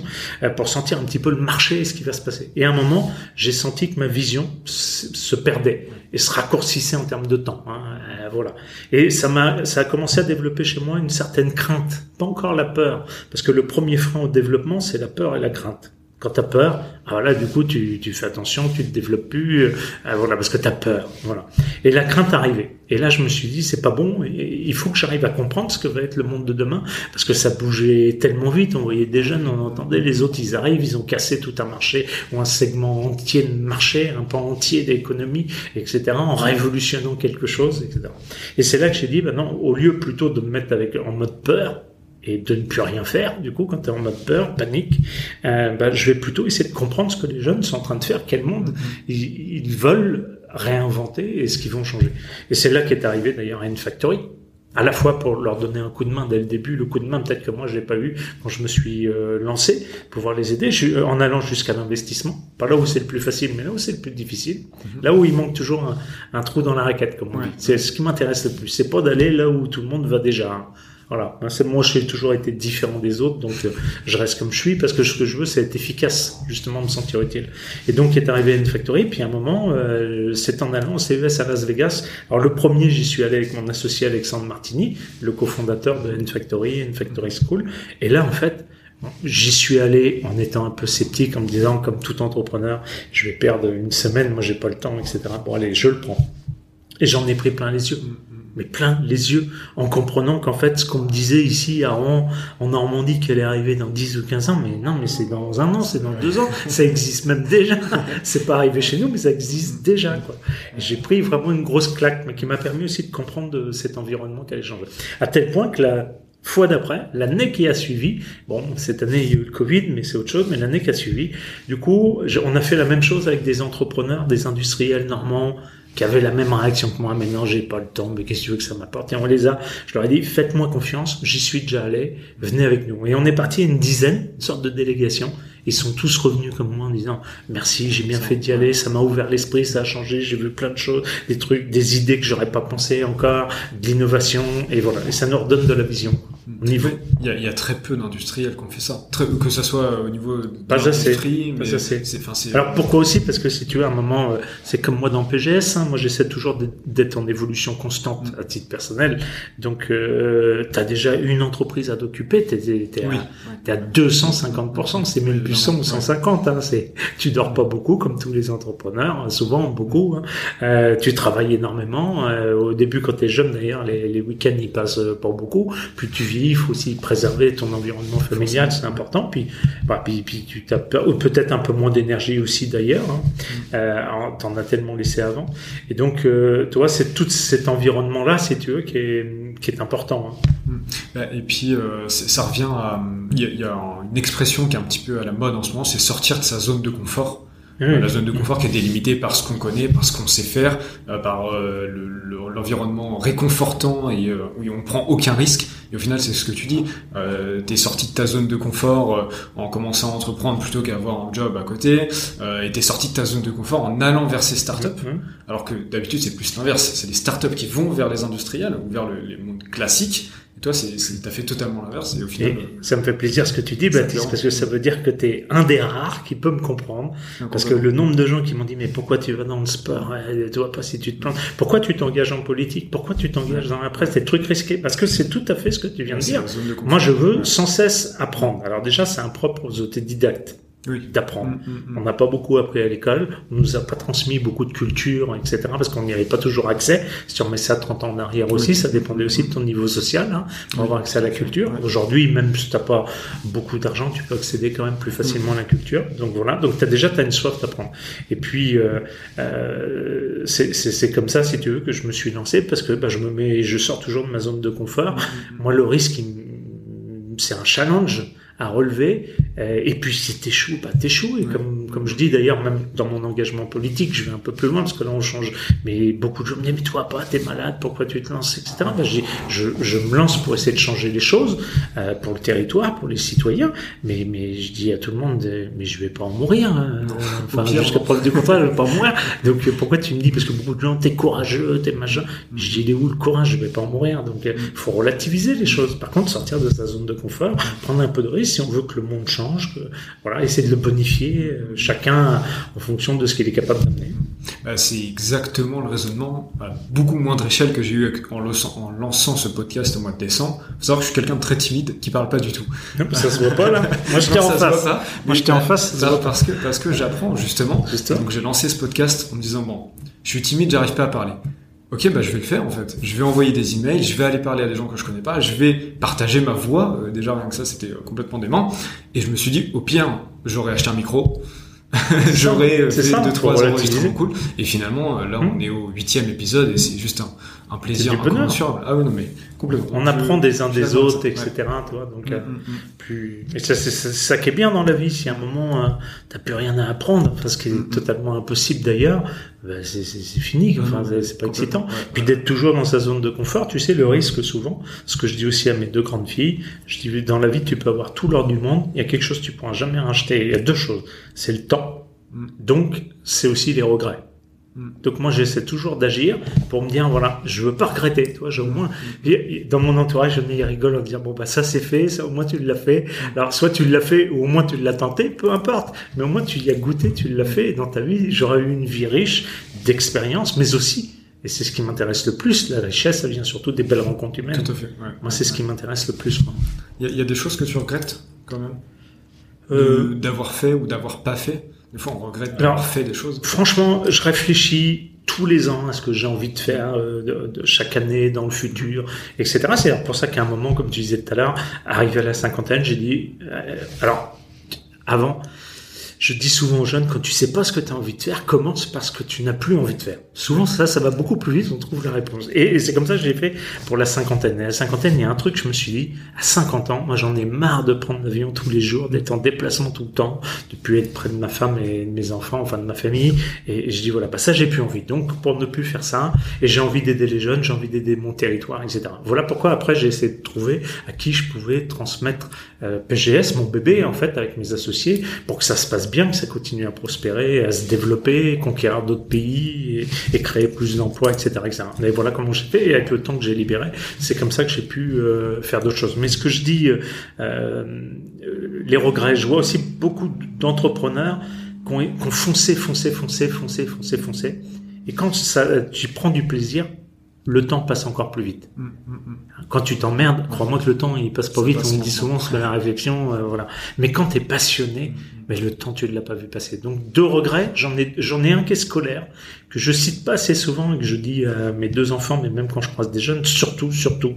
pour sentir un petit peu le marché et ce qui va se passer. Et à un moment, j'ai senti que ma vision se perdait et se raccourcissait en termes de temps. Hein, voilà. Et ça m'a, ça a commencé à développer chez moi une certaine crainte, pas encore la peur, parce que le premier frein au développement, c'est la peur et la crainte. Quand tu as peur, ah, voilà, du coup, tu, tu fais attention, tu te développes plus, euh, voilà, parce que tu as peur, voilà. Et la crainte arrivait. Et là, je me suis dit, c'est pas bon. Il faut que j'arrive à comprendre ce que va être le monde de demain, parce que ça bougeait tellement vite. On voyait des jeunes, on entendait les autres, ils arrivent, ils ont cassé tout un marché ou un segment entier de marché, un pan entier d'économie, etc., en révolutionnant quelque chose, etc. Et c'est là que j'ai dit, ben non, au lieu plutôt de me mettre avec en mode peur, et de ne plus rien faire, du coup, quand tu es en mode peur, panique, euh, bah, je vais plutôt essayer de comprendre ce que les jeunes sont en train de faire, quel monde ils, ils veulent réinventer et ce qu'ils vont changer. Et c'est là qu'est arrivé d'ailleurs N Factory, à la fois pour leur donner un coup de main dès le début, le coup de main peut-être que moi je l'ai pas eu quand je me suis euh, lancé, pouvoir les aider, je, en allant jusqu'à l'investissement, pas là où c'est le plus facile, mais là où c'est le plus difficile, mm -hmm. là où il manque toujours un, un, trou dans la raquette, comme on dit. C'est ce qui m'intéresse le plus. C'est pas d'aller là où tout le monde va déjà. Hein. Voilà. C'est moi, j'ai toujours été différent des autres, donc euh, je reste comme je suis parce que ce que je veux, c'est être efficace, justement, me sentir utile. Et donc, est arrivé une factory. Puis à un moment, euh, c'est en allant au CES à Las Vegas. Alors le premier, j'y suis allé avec mon associé Alexandre Martini, le cofondateur de N-Factory, N-Factory School. Et là, en fait, J'y suis allé en étant un peu sceptique, en me disant, comme tout entrepreneur, je vais perdre une semaine, moi j'ai pas le temps, etc. Bon allez, je le prends. Et j'en ai pris plein les yeux mais plein les yeux en comprenant qu'en fait ce qu'on me disait ici à Rouen en Normandie qu'elle est arrivée dans 10 ou 15 ans mais non mais c'est dans un an c'est dans deux ans. Ça existe même déjà. C'est pas arrivé chez nous mais ça existe déjà quoi. J'ai pris vraiment une grosse claque mais qui m'a permis aussi de comprendre de cet environnement qui allait changer à tel point que la fois d'après, l'année qui a suivi, bon, cette année il y a eu le Covid, mais c'est autre chose, mais l'année qui a suivi, du coup, on a fait la même chose avec des entrepreneurs, des industriels normands, qui avaient la même réaction que moi, mais non, j'ai pas le temps, mais qu'est-ce que tu veux que ça m'apporte? Et on les a, je leur ai dit, faites-moi confiance, j'y suis déjà allé, venez avec nous. Et on est parti une dizaine, une sorte de délégation. Ils sont tous revenus comme moi en disant, merci, j'ai bien fait d'y aller, ça m'a ouvert l'esprit, ça a changé, j'ai vu plein de choses, des trucs, des idées que j'aurais pas pensé encore, de l'innovation, et voilà. Et ça nous redonne de la vision. Au niveau, il y a, il y a très peu d'industriels qui ont fait ça. Très, que ça soit au niveau de Pas l'industrie, mais c'est, enfin, Alors pourquoi aussi? Parce que si tu veux, à un moment, euh, c'est comme moi dans PGS, hein, moi j'essaie toujours d'être- en évolution constante à titre personnel. Donc euh, tu as déjà une entreprise à t'occuper, tu es, oui. à 250%, c'est même plus 100 ou 150. Hein, c'est, tu dors pas beaucoup comme tous les entrepreneurs, hein, souvent beaucoup. Hein. Euh, tu travailles énormément. Euh, au début quand tu es jeune d'ailleurs, les, les week-ends ils passent euh, pas beaucoup. Plus tu vis, il faut aussi préserver ton environnement familial, c'est important. Puis, bah, puis, puis tu as peut-être un peu moins d'énergie aussi d'ailleurs. Hein. Euh, en- T'en as tellement laissé avant. Et donc, euh, tu vois, c'est tout cet environnement-là, si tu veux, qui est, qui est important. hein. Bah, Et puis, euh, ça revient à. Il y, a, il y a une expression qui est un petit peu à la mode en ce moment, c'est sortir de sa zone de confort. La zone de confort qui est délimitée par ce qu'on connaît, par ce qu'on sait faire, euh, par euh, le- le- l'environnement réconfortant et euh, où on prend aucun risque. Et au final, c'est ce que tu dis. Euh, t'es sorti de ta zone de confort euh, en commençant à entreprendre plutôt qu'à avoir un job à côté. Euh, et t'es sorti de ta zone de confort en allant vers ces startups. Mmh. Alors que d'habitude, c'est plus l'inverse. C'est les startups qui vont vers les industriels ou vers le, les mondes classiques. Et toi, c'est, c'est, t'as fait totalement l'inverse. Et au final, Et ça me fait plaisir ce que tu dis, Baptiste, parce que ça veut dire que tu es un des rares qui peut me comprendre. euh, Parce que le nombre de gens qui m'ont dit, mais pourquoi tu vas dans le sport Eh, Tu vois pas si tu te plantes. Pourquoi tu t'engages en politique Pourquoi tu t'engages dans la presse Des trucs risqués. Parce que c'est tout à fait ce que tu viens de dire. de. Moi, je veux sans cesse apprendre. Alors déjà, c'est impropre aux autodidactes Oui. d'apprendre. Mm, mm, mm. On n'a pas beaucoup appris à l'école, on nous a pas transmis beaucoup de culture, etc. Parce qu'on n'y avait pas toujours accès. Si on met ça 30 ans en arrière aussi, Oui. ça dépendait aussi de ton niveau social hein, pour Oui, avoir accès à la culture. Aujourd'hui, même si t'as pas beaucoup d'argent, tu peux accéder quand même plus facilement à la culture. Donc voilà, donc t'as déjà t'as une soif d'apprendre. Et puis euh, euh, c'est comme ça, si tu veux, que je me suis lancé parce que bah, je me mets, je sors toujours de ma zone de confort. Moi, le risque, c'est un challenge à relever. Euh, et puis, si t'échoues, bah t'échoues. Et Ouais. comme, comme je dis d'ailleurs, même dans mon engagement politique, je vais un peu plus loin parce que là, on change. Mais beaucoup de gens me disent, mais toi pas, t'es malade, pourquoi tu te lances, etc. Bah, je, dis, je, je me lance pour essayer de changer les choses euh, pour le territoire, pour les citoyens. Mais, mais je dis à tout le monde, euh, mais je vais pas en mourir. hein. Enfin, jusqu'à preuve du contraire, je vais pas en mourir. Donc, euh, pourquoi tu me dis, parce que beaucoup de gens, t'es courageux, t'es machin. Mais Je dis, il est où le courage? Je vais pas en mourir. Donc, il faut relativiser les choses. Par contre, sortir de sa zone de confort, prendre un peu de risque si on veut que le monde change, que, voilà, essayer de le bonifier, euh, chacun en fonction de ce qu'il est capable d'amener. Bah, c'est exactement le raisonnement à beaucoup moindre échelle que j'ai eu en, lançant- en lançant ce podcast au mois de décembre. Faut savoir que je suis quelqu'un de très timide qui parle pas du tout. Ça se voit pas, là. Moi, j'étais en se face. Moi, j'étais en face, parce que parce que j'apprends justement. Justement. Donc j'ai lancé ce podcast en me disant bon, je suis timide, j'arrive pas à parler. Ok, bah je vais le faire en fait. Je vais envoyer des emails, je vais aller parler à des gens que je connais pas, je vais partager ma voix. Euh, déjà rien que ça, c'était euh, complètement dément. Et je me suis dit au pire, j'aurais acheté un micro. J'aurais fait ça, deux faut trois relativiser. enregistrements cool. Et finalement, euh, là, Hmm. on est au huitième épisode et c'est juste un, un plaisir du bonheur. Ah oui, non mais complètement. On Je- apprend des uns des autres, ça. etc. Tu vois, donc, Ouais. euh, Mm, mm, mm. plus. Et ça, c'est c'est ça qui est bien dans la vie. Si à un moment euh, t'as plus rien à apprendre, enfin, ce qui est totalement impossible d'ailleurs, ben, c'est c'est- c'est fini. Enfin, c'est- pas excitant. ouais. Puis d'être toujours dans sa zone de confort, tu sais, le risque souvent, ce que je dis aussi à mes deux grandes filles, je dis dans la vie tu peux avoir tout l'or du monde, il y a quelque chose que tu pourras jamais racheter. Il y a deux choses, c'est le temps, Mm. donc c'est aussi les regrets. Mm. Donc moi j'essaie toujours d'agir pour me dire voilà je veux pas regretter toi j'ai au moins et- et dans mon entourage je me rigole en disant bon bah ça c'est fait ça au moins tu l'as fait alors soit tu l'as fait ou au moins tu l'as tenté peu importe mais au moins tu y as goûté tu l'as fait et dans ta vie j'aurais eu une vie riche d'expérience mais aussi et c'est ce qui m'intéresse le plus la richesse ça vient surtout des belles rencontres humaines Tout à fait. ouais. moi c'est ce qui m'intéresse le plus. Il y, y a des choses que tu regrettes quand même? Euh, d'avoir fait ou d'avoir pas fait? Des fois, on regrette Alors, d'avoir fait des choses. Franchement, je réfléchis tous les ans à ce que j'ai envie de faire euh, de, de chaque année dans le futur, etc. C'est pour ça qu'à un moment, comme tu disais tout à l'heure, arrivé à la cinquantaine, j'ai dit, euh, alors avant, je dis souvent aux jeunes, quand tu sais pas ce que tu as envie de faire, commence par ce que tu n'as plus envie de faire. Souvent, ça, ça va beaucoup plus vite, on trouve la réponse. Et, c'est comme ça que j'ai fait pour la cinquantaine. Et la cinquantaine, il y a un truc, je me suis dit, à 50 ans, moi j'en ai marre de prendre l'avion tous les jours, d'être en déplacement tout le temps, de plus être près de ma femme et de mes enfants, enfin de ma famille. Et, je dis, voilà, bah ça, j'ai plus envie. Donc, pour ne plus faire ça, et j'ai envie d'aider les jeunes, j'ai envie d'aider mon territoire, etc. Voilà pourquoi après, j'ai essayé de trouver à qui je pouvais transmettre euh, PGS, mon bébé, en fait, avec mes associés, pour que ça se passe bien, que ça continue à prospérer, à se développer, conquérir d'autres pays et, créer plus d'emplois, etc., etc. Mais voilà comment j'ai fait. Et avec le temps que j'ai libéré, c'est comme ça que j'ai pu euh, faire d'autres choses. Mais ce que je dis, euh, les regrets, je vois aussi beaucoup d'entrepreneurs qui ont, qui ont foncé, foncé, foncé, foncé, foncé, foncé. Et quand ça, tu prends du plaisir, le temps passe encore plus vite. Mm, mm, mm. Quand tu t'emmerdes, crois-moi que le temps il passe pas vite. on me dit souvent sur la réflexion, euh, voilà. Mais quand t'es passionné, mais le temps tu ne l'as pas vu passer. Donc deux regrets. J'en ai j'en ai un qui est scolaire que je cite pas assez souvent et que je dis à mes deux enfants, mais même quand je croise des jeunes, surtout surtout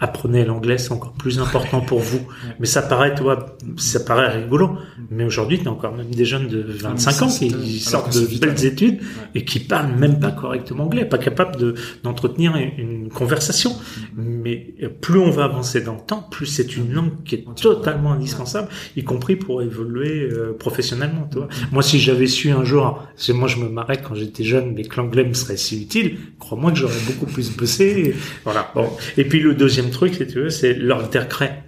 apprenez l'anglais, c'est encore plus important pour vous. Mais ça paraît, toi, ça paraît rigolo. Mais aujourd'hui, tu as encore même des jeunes de 25 ans qui sortent de belles études et qui parlent même pas correctement anglais, pas capables de, d'entretenir une conversation. Mais plus on va avancer dans le temps, plus c'est une langue qui est totalement indispensable, y compris pour évoluer euh, professionnellement, toi. Moi, si j'avais su un jour, c'est moi, je me marrais quand j'étais jeune, mais que l'anglais me serait si utile, crois-moi que j'aurais beaucoup plus bossé. Voilà. Bon. Et puis le deuxième truc, si tu veux, c'est leur.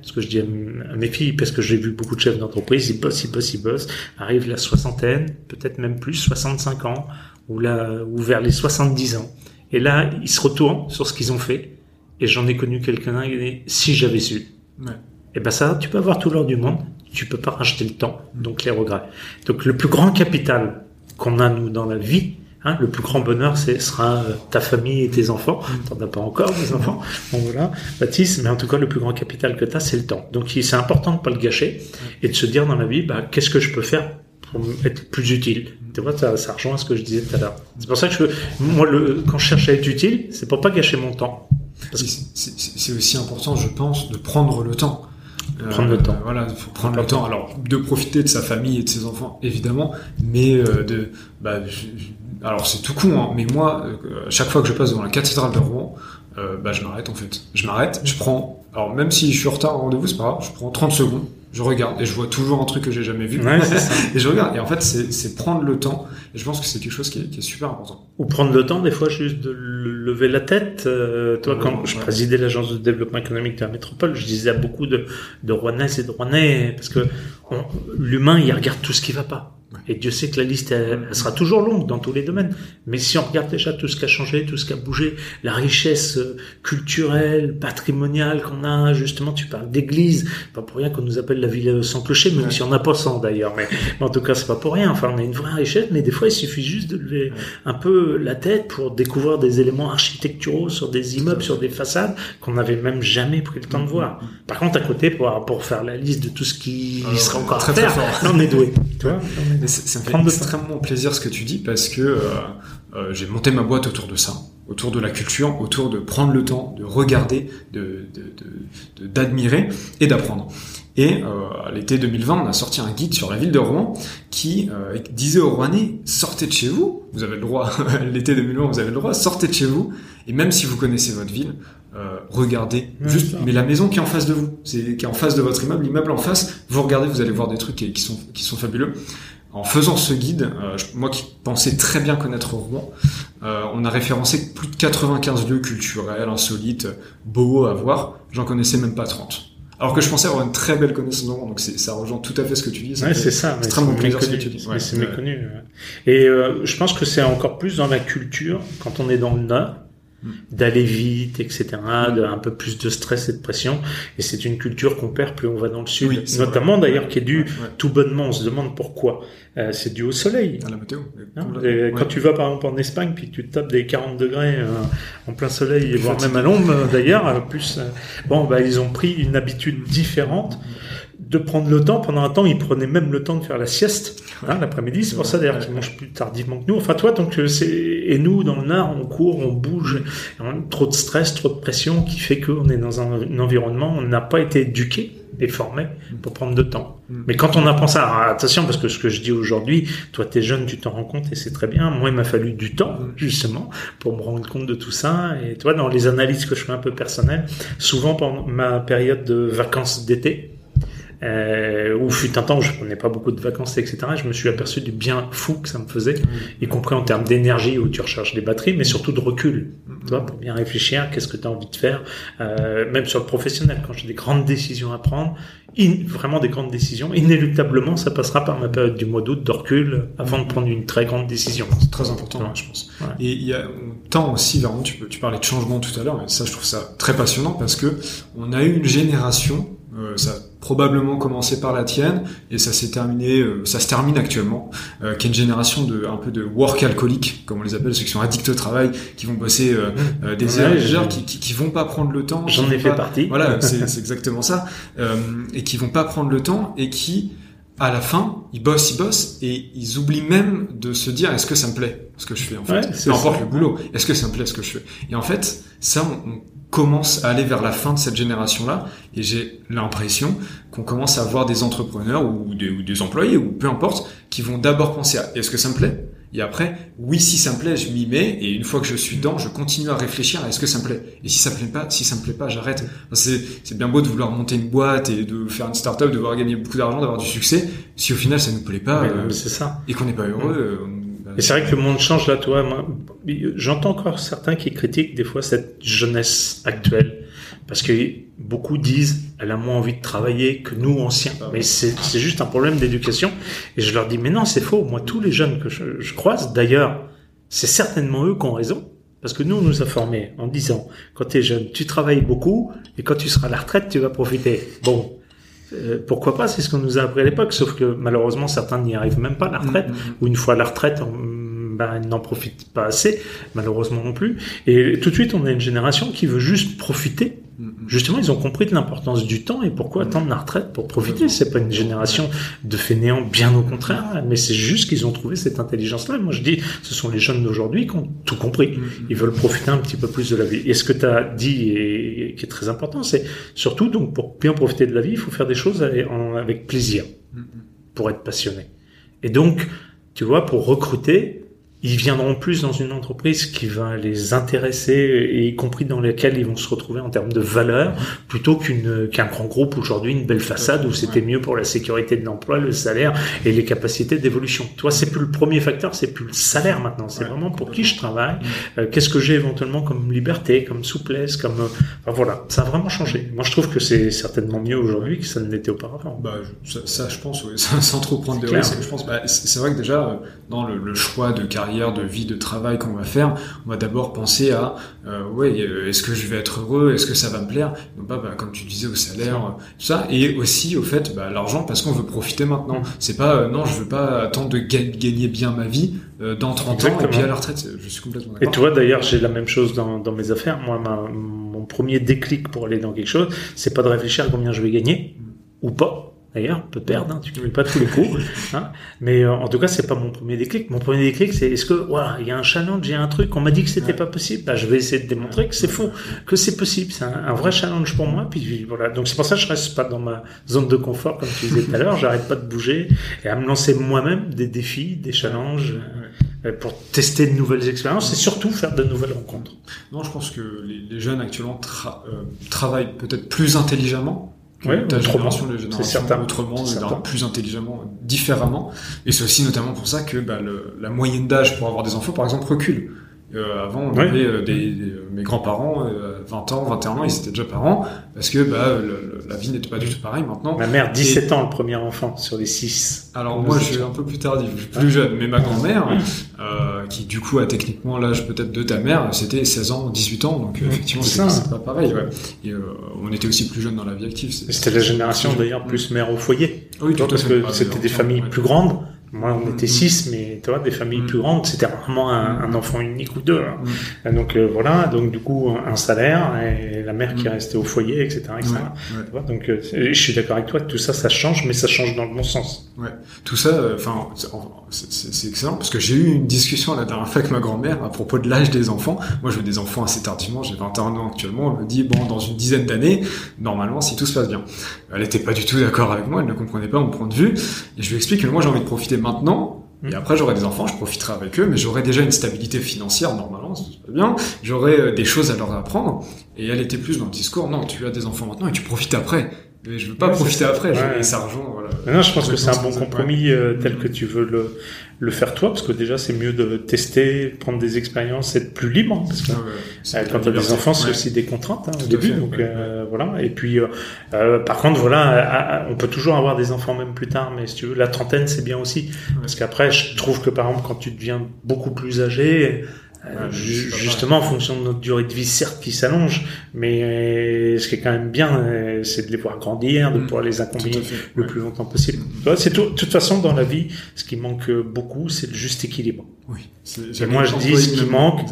Ce que je dis à mes filles, parce que j'ai vu beaucoup de chefs d'entreprise, ils bossent, ils bossent, ils bossent, arrivent la soixantaine, peut-être même plus, 65 ans, ou là, ou vers les 70 ans. Et là, ils se retournent sur ce qu'ils ont fait. Et j'en ai connu quelqu'un si j'avais su. Ouais. Et ben ça, tu peux avoir tout l'or du monde, tu peux pas racheter le temps, donc les regrets. Donc le plus grand capital qu'on a nous dans la vie, Hein, le plus grand bonheur, ce sera euh, ta famille et tes enfants. Mm. T'en as pas encore des enfants. Bon voilà, Baptiste. Mais en tout cas, le plus grand capital que tu as, c'est le temps. Donc c'est important de pas le gâcher et de se dire dans la vie, bah, qu'est-ce que je peux faire pour être plus utile? Tu vois, ça, ça rejoint ce que je disais tout à l'heure. C'est pour ça que je, moi, le, quand je cherche à être utile, c'est pour pas gâcher mon temps. C'est aussi important, je pense, de prendre le temps. Prendre le temps. Euh, voilà, il faut prendre le temps. Alors, de profiter de sa famille et de ses enfants, évidemment, mais euh, de, bah, alors c'est tout con, hein, mais moi, euh, chaque fois que je passe devant la cathédrale de Rouen, euh, bah, je m'arrête en fait. Je m'arrête, je prends, alors même si je suis en retard au rendez-vous, c'est pas grave, je prends 30 secondes, je regarde et je vois toujours un truc que j'ai jamais vu. et je regarde. Et en fait, c'est prendre le temps. Et je pense que c'est quelque chose qui est, qui est, super important. Ou prendre le temps, des fois, juste de lever la tête. Euh, toi, quand je présidais l'agence de développement économique de la métropole, je disais à beaucoup de, de Rouennaises et de Rouennais, parce que l'humain, il regarde tout ce qui va pas. Et Dieu sait que la liste, elle, sera toujours longue dans tous les domaines. Mais si on regarde déjà tout ce qui a changé, tout ce qui a bougé, la richesse euh, culturelle, patrimoniale qu'on a, justement, tu parles d'église, pas pour rien qu'on nous appelle la ville sans clocher, même si on n'a pas sans d'ailleurs. Mais, en tout cas, c'est pas pour rien. Enfin, on a une vraie richesse, mais des fois, il suffit juste de lever un peu la tête pour découvrir des éléments architecturaux sur des immeubles, sur des façades qu'on n'avait même jamais pris le temps de voir. Par contre, à côté, pour, pour faire la liste de tout ce qui sera encore à faire, on est doué. Tu vois ça me fait extrêmement plaisir ce que tu dis parce que euh, euh, j'ai monté ma boîte autour de ça, autour de la culture, autour de prendre le temps, de regarder, de d'admirer de, de, et d'apprendre. Et euh, à l'été 2020, on a sorti un guide sur la ville de Rouen qui euh, disait aux Rouennais sortez de chez vous, vous avez le droit. l'été 2020, vous avez le droit, sortez de chez vous. Et même si vous connaissez votre ville, euh, regardez juste, mais la maison qui est en face de vous, c'est qui est en face de votre immeuble, l'immeuble en face, vous regardez, vous allez voir des trucs qui, qui sont qui sont fabuleux en faisant ce guide, euh, moi qui pensais très bien connaître Rouen, euh, on a référencé plus de 95 lieux culturels, insolites, beaux à voir. J'en connaissais même pas 30. Alors que je pensais avoir une très belle connaissance de Rouen, donc ça rejoint tout à fait ce que tu dis. Ouais, c'est ça. Extrêmement plaisir ce que tu dis. c'est méconnu. Et euh, je pense que c'est encore plus dans la culture quand on est dans le Nord d'aller vite, etc., de, un peu plus de stress et de pression. Et c'est une culture qu'on perd plus on va dans le sud, notamment d'ailleurs qui est dû tout bonnement. On se demande pourquoi. Euh, c'est dû au soleil. À la météo. Hein, quand tu vas par exemple en Espagne, puis tu tapes des 40 degrés euh, en plein soleil, voire même à l'ombre d'ailleurs, plus euh, bon, bah ils ont pris une habitude différente de prendre le temps. Pendant un temps, ils prenaient même le temps de faire la sieste hein, l'après-midi. C'est pour ça d'ailleurs qu'ils mangent plus tardivement que nous. Enfin, toi, donc euh, c'est et nous dans le Nord, on court, on bouge, trop de stress, trop de pression, qui fait qu'on est dans un, environnement, on n'a pas été éduqué et formé pour prendre de temps. Mm. Mais quand on apprend ça, attention parce que ce que je dis aujourd'hui, toi t'es jeune, tu t'en rends compte et c'est très bien. Moi, il m'a fallu du temps mm. justement pour me rendre compte de tout ça. Et toi, dans les analyses que je fais un peu personnelles, souvent pendant ma période de vacances d'été, euh, où fut un temps où je prenais pas beaucoup de vacances, etc. Je me suis aperçu du bien fou que ça me faisait, y compris en termes d'énergie où tu recharges les batteries, mais surtout de recul, tu vois, pour bien réfléchir, qu'est-ce que tu as envie de faire, euh, même sur le professionnel, quand j'ai des grandes décisions à prendre, vraiment des grandes décisions, inéluctablement, ça passera par ma période du mois d'août de recul avant de prendre une très grande décision. C'est très important, je pense. Et il y a, on tend aussi vers, tu, tu parlais de changement tout à l'heure, et ça, je trouve ça très passionnant parce que on a eu une génération euh, ça probablement commencé par la tienne et ça s'est terminé, euh, ça se termine actuellement, euh, qui est une génération de un peu de work alcooliques, comme on les appelle, ceux qui sont addicts au travail, qui vont bosser mmh. des heures, des heures, qui, qui, qui, vont pas prendre le temps. J'en ai fait partie. Voilà, c'est exactement ça, et qui vont pas prendre le temps et qui à la fin, ils bossent, ils bossent, et ils oublient même de se dire est-ce que ça me plaît ce que je fais en fait. Peu importe le boulot, est-ce que ça me plaît ce que je fais. Et en fait, ça, on, commence à aller vers la fin de cette génération-là, et j'ai l'impression qu'on commence à avoir des entrepreneurs ou des, ou des employés ou peu importe qui vont d'abord penser à est-ce que ça me plaît? Et après, oui, si ça me plaît, je m'y mets. Et une fois que je suis dedans, je continue à réfléchir à est-ce que ça me plaît? Et si ça me plaît pas, si ça me plaît pas, j'arrête. c'est, c'est bien beau de vouloir monter une boîte et de faire une start-up, de vouloir gagner beaucoup d'argent, d'avoir du succès. Si au final ça nous plaît pas, euh, c'est ça. Et qu'on n'est pas heureux. Euh, et c'est vrai que le monde change là, toi. Moi, j'entends encore certains qui critiquent des fois cette jeunesse actuelle parce que beaucoup disent elle a moins envie de travailler que nous anciens. Mais c'est juste un problème d'éducation. Et je leur dis mais non c'est faux. Moi tous les jeunes que je, je croise, d'ailleurs, c'est certainement eux qui ont raison. Parce que nous, on nous a formés en disant, quand tu es jeune, tu travailles beaucoup, et quand tu seras à la retraite, tu vas profiter. Bon, euh, pourquoi pas, c'est ce qu'on nous a appris à l'époque, sauf que malheureusement, certains n'y arrivent même pas à la retraite, mm, mm, mm. ou une fois à la retraite, ben, n'en profitent pas assez, malheureusement non plus. Et tout de suite, on a une génération qui veut juste profiter. Justement, ils ont compris de l'importance du temps et pourquoi mm-hmm. attendre la retraite pour profiter. C'est pas une génération de fainéants, bien au contraire, mais c'est juste qu'ils ont trouvé cette intelligence-là. Moi, je dis, ce sont les jeunes d'aujourd'hui qui ont tout compris. Mm-hmm. Ils veulent profiter un petit peu plus de la vie. Et ce que tu as dit et qui est très important, c'est surtout, donc, pour bien profiter de la vie, il faut faire des choses avec plaisir, pour être passionné. Et donc, tu vois, pour recruter, ils viendront plus dans une entreprise qui va les intéresser et y compris dans laquelle ils vont se retrouver en termes de valeur plutôt qu'une qu'un grand groupe aujourd'hui une belle façade où c'était mieux pour la sécurité de l'emploi le salaire et les capacités d'évolution. Toi c'est plus le premier facteur c'est plus le salaire maintenant. C'est vraiment pour qui je travaille. Euh, qu'est-ce que j'ai éventuellement comme liberté comme souplesse comme euh, enfin, voilà. Ça a vraiment changé. Moi je trouve que c'est certainement mieux aujourd'hui que ça ne l'était auparavant. Bah ça, ça, je pense oui. sans trop prendre de risques je pense bah, c'est vrai que déjà euh, dans le, le choix de carrière de vie, de travail qu'on va faire, on va d'abord penser à euh, ouais, euh, est-ce que je vais être heureux, est-ce que ça va me plaire, non pas bah, comme tu disais au salaire, euh, tout ça, et aussi au fait bah, l'argent parce qu'on veut profiter maintenant. C'est pas euh, non, je veux pas attendre de gagner bien ma vie dans 30 ans et puis à la retraite. Je suis complètement d'accord. Et tu vois d'ailleurs, j'ai la même chose dans, dans mes affaires. Moi, ma, mon premier déclic pour aller dans quelque chose, c'est pas de réfléchir à combien je vais gagner ou pas D'ailleurs, on peut perdre, hein, tu ne pas tous les coups. Hein. Mais euh, en tout cas, c'est pas mon premier déclic. Mon premier déclic, c'est est-ce que voilà, il y a un challenge, il y a un truc, on m'a dit que c'était pas possible. Bah, je vais essayer de démontrer que c'est faux, que c'est possible. C'est un, vrai challenge pour moi. Puis voilà. Donc c'est pour ça que je reste pas dans ma zone de confort, comme tu disais tout à l'heure. J'arrête pas de bouger et à me lancer moi-même des défis, des challenges euh, pour tester de nouvelles expériences et surtout faire de nouvelles rencontres. Non, je pense que les, jeunes actuellement euh, travaillent peut-être plus intelligemment oui, ta génération, les générations autrement, plus intelligemment, différemment. Et c'est aussi notamment pour ça que bah, le, la moyenne d'âge pour avoir des enfants, par exemple, recule. Euh, avant, on avait euh, des, mes grands-parents, euh, 20 ans, 21 ans, ils étaient déjà parents, parce que bah, la vie n'était pas du tout pareille maintenant. Ma mère, 17 ans, le premier enfant, sur les 6. Alors moi, je suis un peu plus tardif, plus jeune, mais ma grand-mère, euh, qui du coup a techniquement l'âge peut-être de ta mère, c'était 16 ans, 18 ans, donc effectivement, c'est pas pareil. Ouais. Et on était aussi plus jeunes dans la vie active. C'était la génération d'ailleurs plus mère au foyer. Oui, tout parce que c'était des familles plus grandes moi, on était six, mais tu vois, des familles plus grandes, c'était vraiment un, enfant unique ou deux. Hein. Donc euh, voilà, donc du coup, un salaire et la mère qui restait au foyer, etc. etc. donc euh, je suis d'accord avec toi, tout ça, ça change, mais ça change dans le bon sens. Ouais. Tout ça, euh, enfin, c'est excellent parce que j'ai eu une discussion la dernière fois avec ma grand-mère à propos de l'âge des enfants. Moi, je veux des enfants assez tardivement, j'ai 21 ans actuellement. Elle me dit bon, dans une dizaine d'années, normalement, si tout se passe bien. Elle était pas du tout d'accord avec moi, elle ne comprenait pas mon point de vue. Et je lui explique que moi, j'ai envie de profiter maintenant. Et après, j'aurai des enfants, je profiterai avec eux, mais j'aurai déjà une stabilité financière, normalement, ça se passe bien. J'aurai euh, des choses à leur apprendre. Et elle était plus dans le discours, non, tu as des enfants maintenant et tu profites après. Mais je veux pas profiter après, j'ai cet argent. Voilà. Non, je pense que c'est un bon compromis euh, tel que tu veux le, le faire toi, parce que déjà c'est mieux de tester, prendre des expériences, être plus libre, parce que ah quand tu as des enfants, c'est aussi des contraintes hein, au début. donc euh, voilà. Et puis, euh, euh, par contre, voilà, on peut toujours avoir des enfants même plus tard, mais si tu veux, la trentaine c'est bien aussi, parce qu'après, je trouve que par exemple, quand tu deviens beaucoup plus âgé, euh, justement, en fonction de notre durée de vie, certes, qui s'allonge, mais euh, ce qui est quand même bien, euh, c'est de les voir grandir, de mm. pouvoir les accompagner le plus longtemps possible. C'est tout, de toute façon dans la vie, ce qui manque beaucoup, c'est le juste équilibre. Oui. Et moi, je dis ce qui manque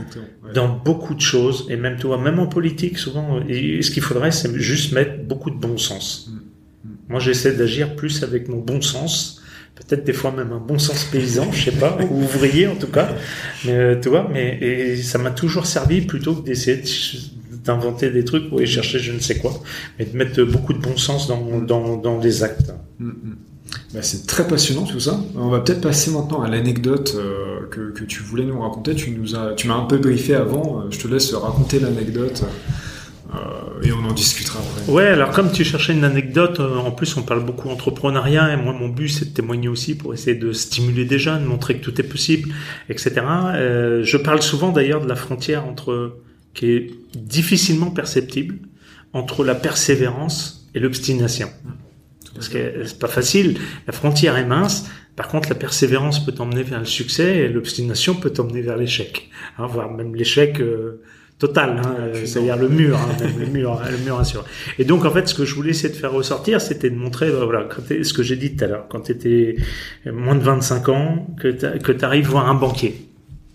dans beaucoup de choses, et même toi, même en politique, souvent, et ce qu'il faudrait, c'est juste mettre beaucoup de bon sens. Mm. Mm. Moi, j'essaie d'agir plus avec mon bon sens peut-être des fois même un bon sens paysan, je sais pas, ou ouvrier en tout cas. Mais euh, tu vois, mais et ça m'a toujours servi plutôt que d'essayer d'inventer des trucs ou aller chercher je ne sais quoi, mais de mettre beaucoup de bon sens dans, dans, dans les actes. Mm, mm. Bah, c'est très passionnant tout ça. On va peut-être passer maintenant à l'anecdote euh, que, que, tu voulais nous raconter. Tu nous as, tu m'as un peu briefé avant. Euh, je te laisse raconter l'anecdote. Euh, et on en discutera après. Ouais, alors comme tu cherchais une anecdote, euh, en plus on parle beaucoup entrepreneuriat et moi mon but c'est de témoigner aussi pour essayer de stimuler des jeunes, montrer que tout est possible, etc. Euh, je parle souvent d'ailleurs de la frontière entre qui est difficilement perceptible entre la persévérance et l'obstination. Parce que c'est pas facile, la frontière est mince. Par contre, la persévérance peut t'emmener vers le succès et l'obstination peut t'emmener vers l'échec, hein, voire même l'échec total, hein, c'est-à-dire le mur, hein, le mur, le mur assuré. Et donc en fait, ce que je voulais essayer de faire ressortir, c'était de montrer, bah, voilà, ce que j'ai dit tout à l'heure, quand tu étais moins de 25 ans, que tu arrives voir un banquier,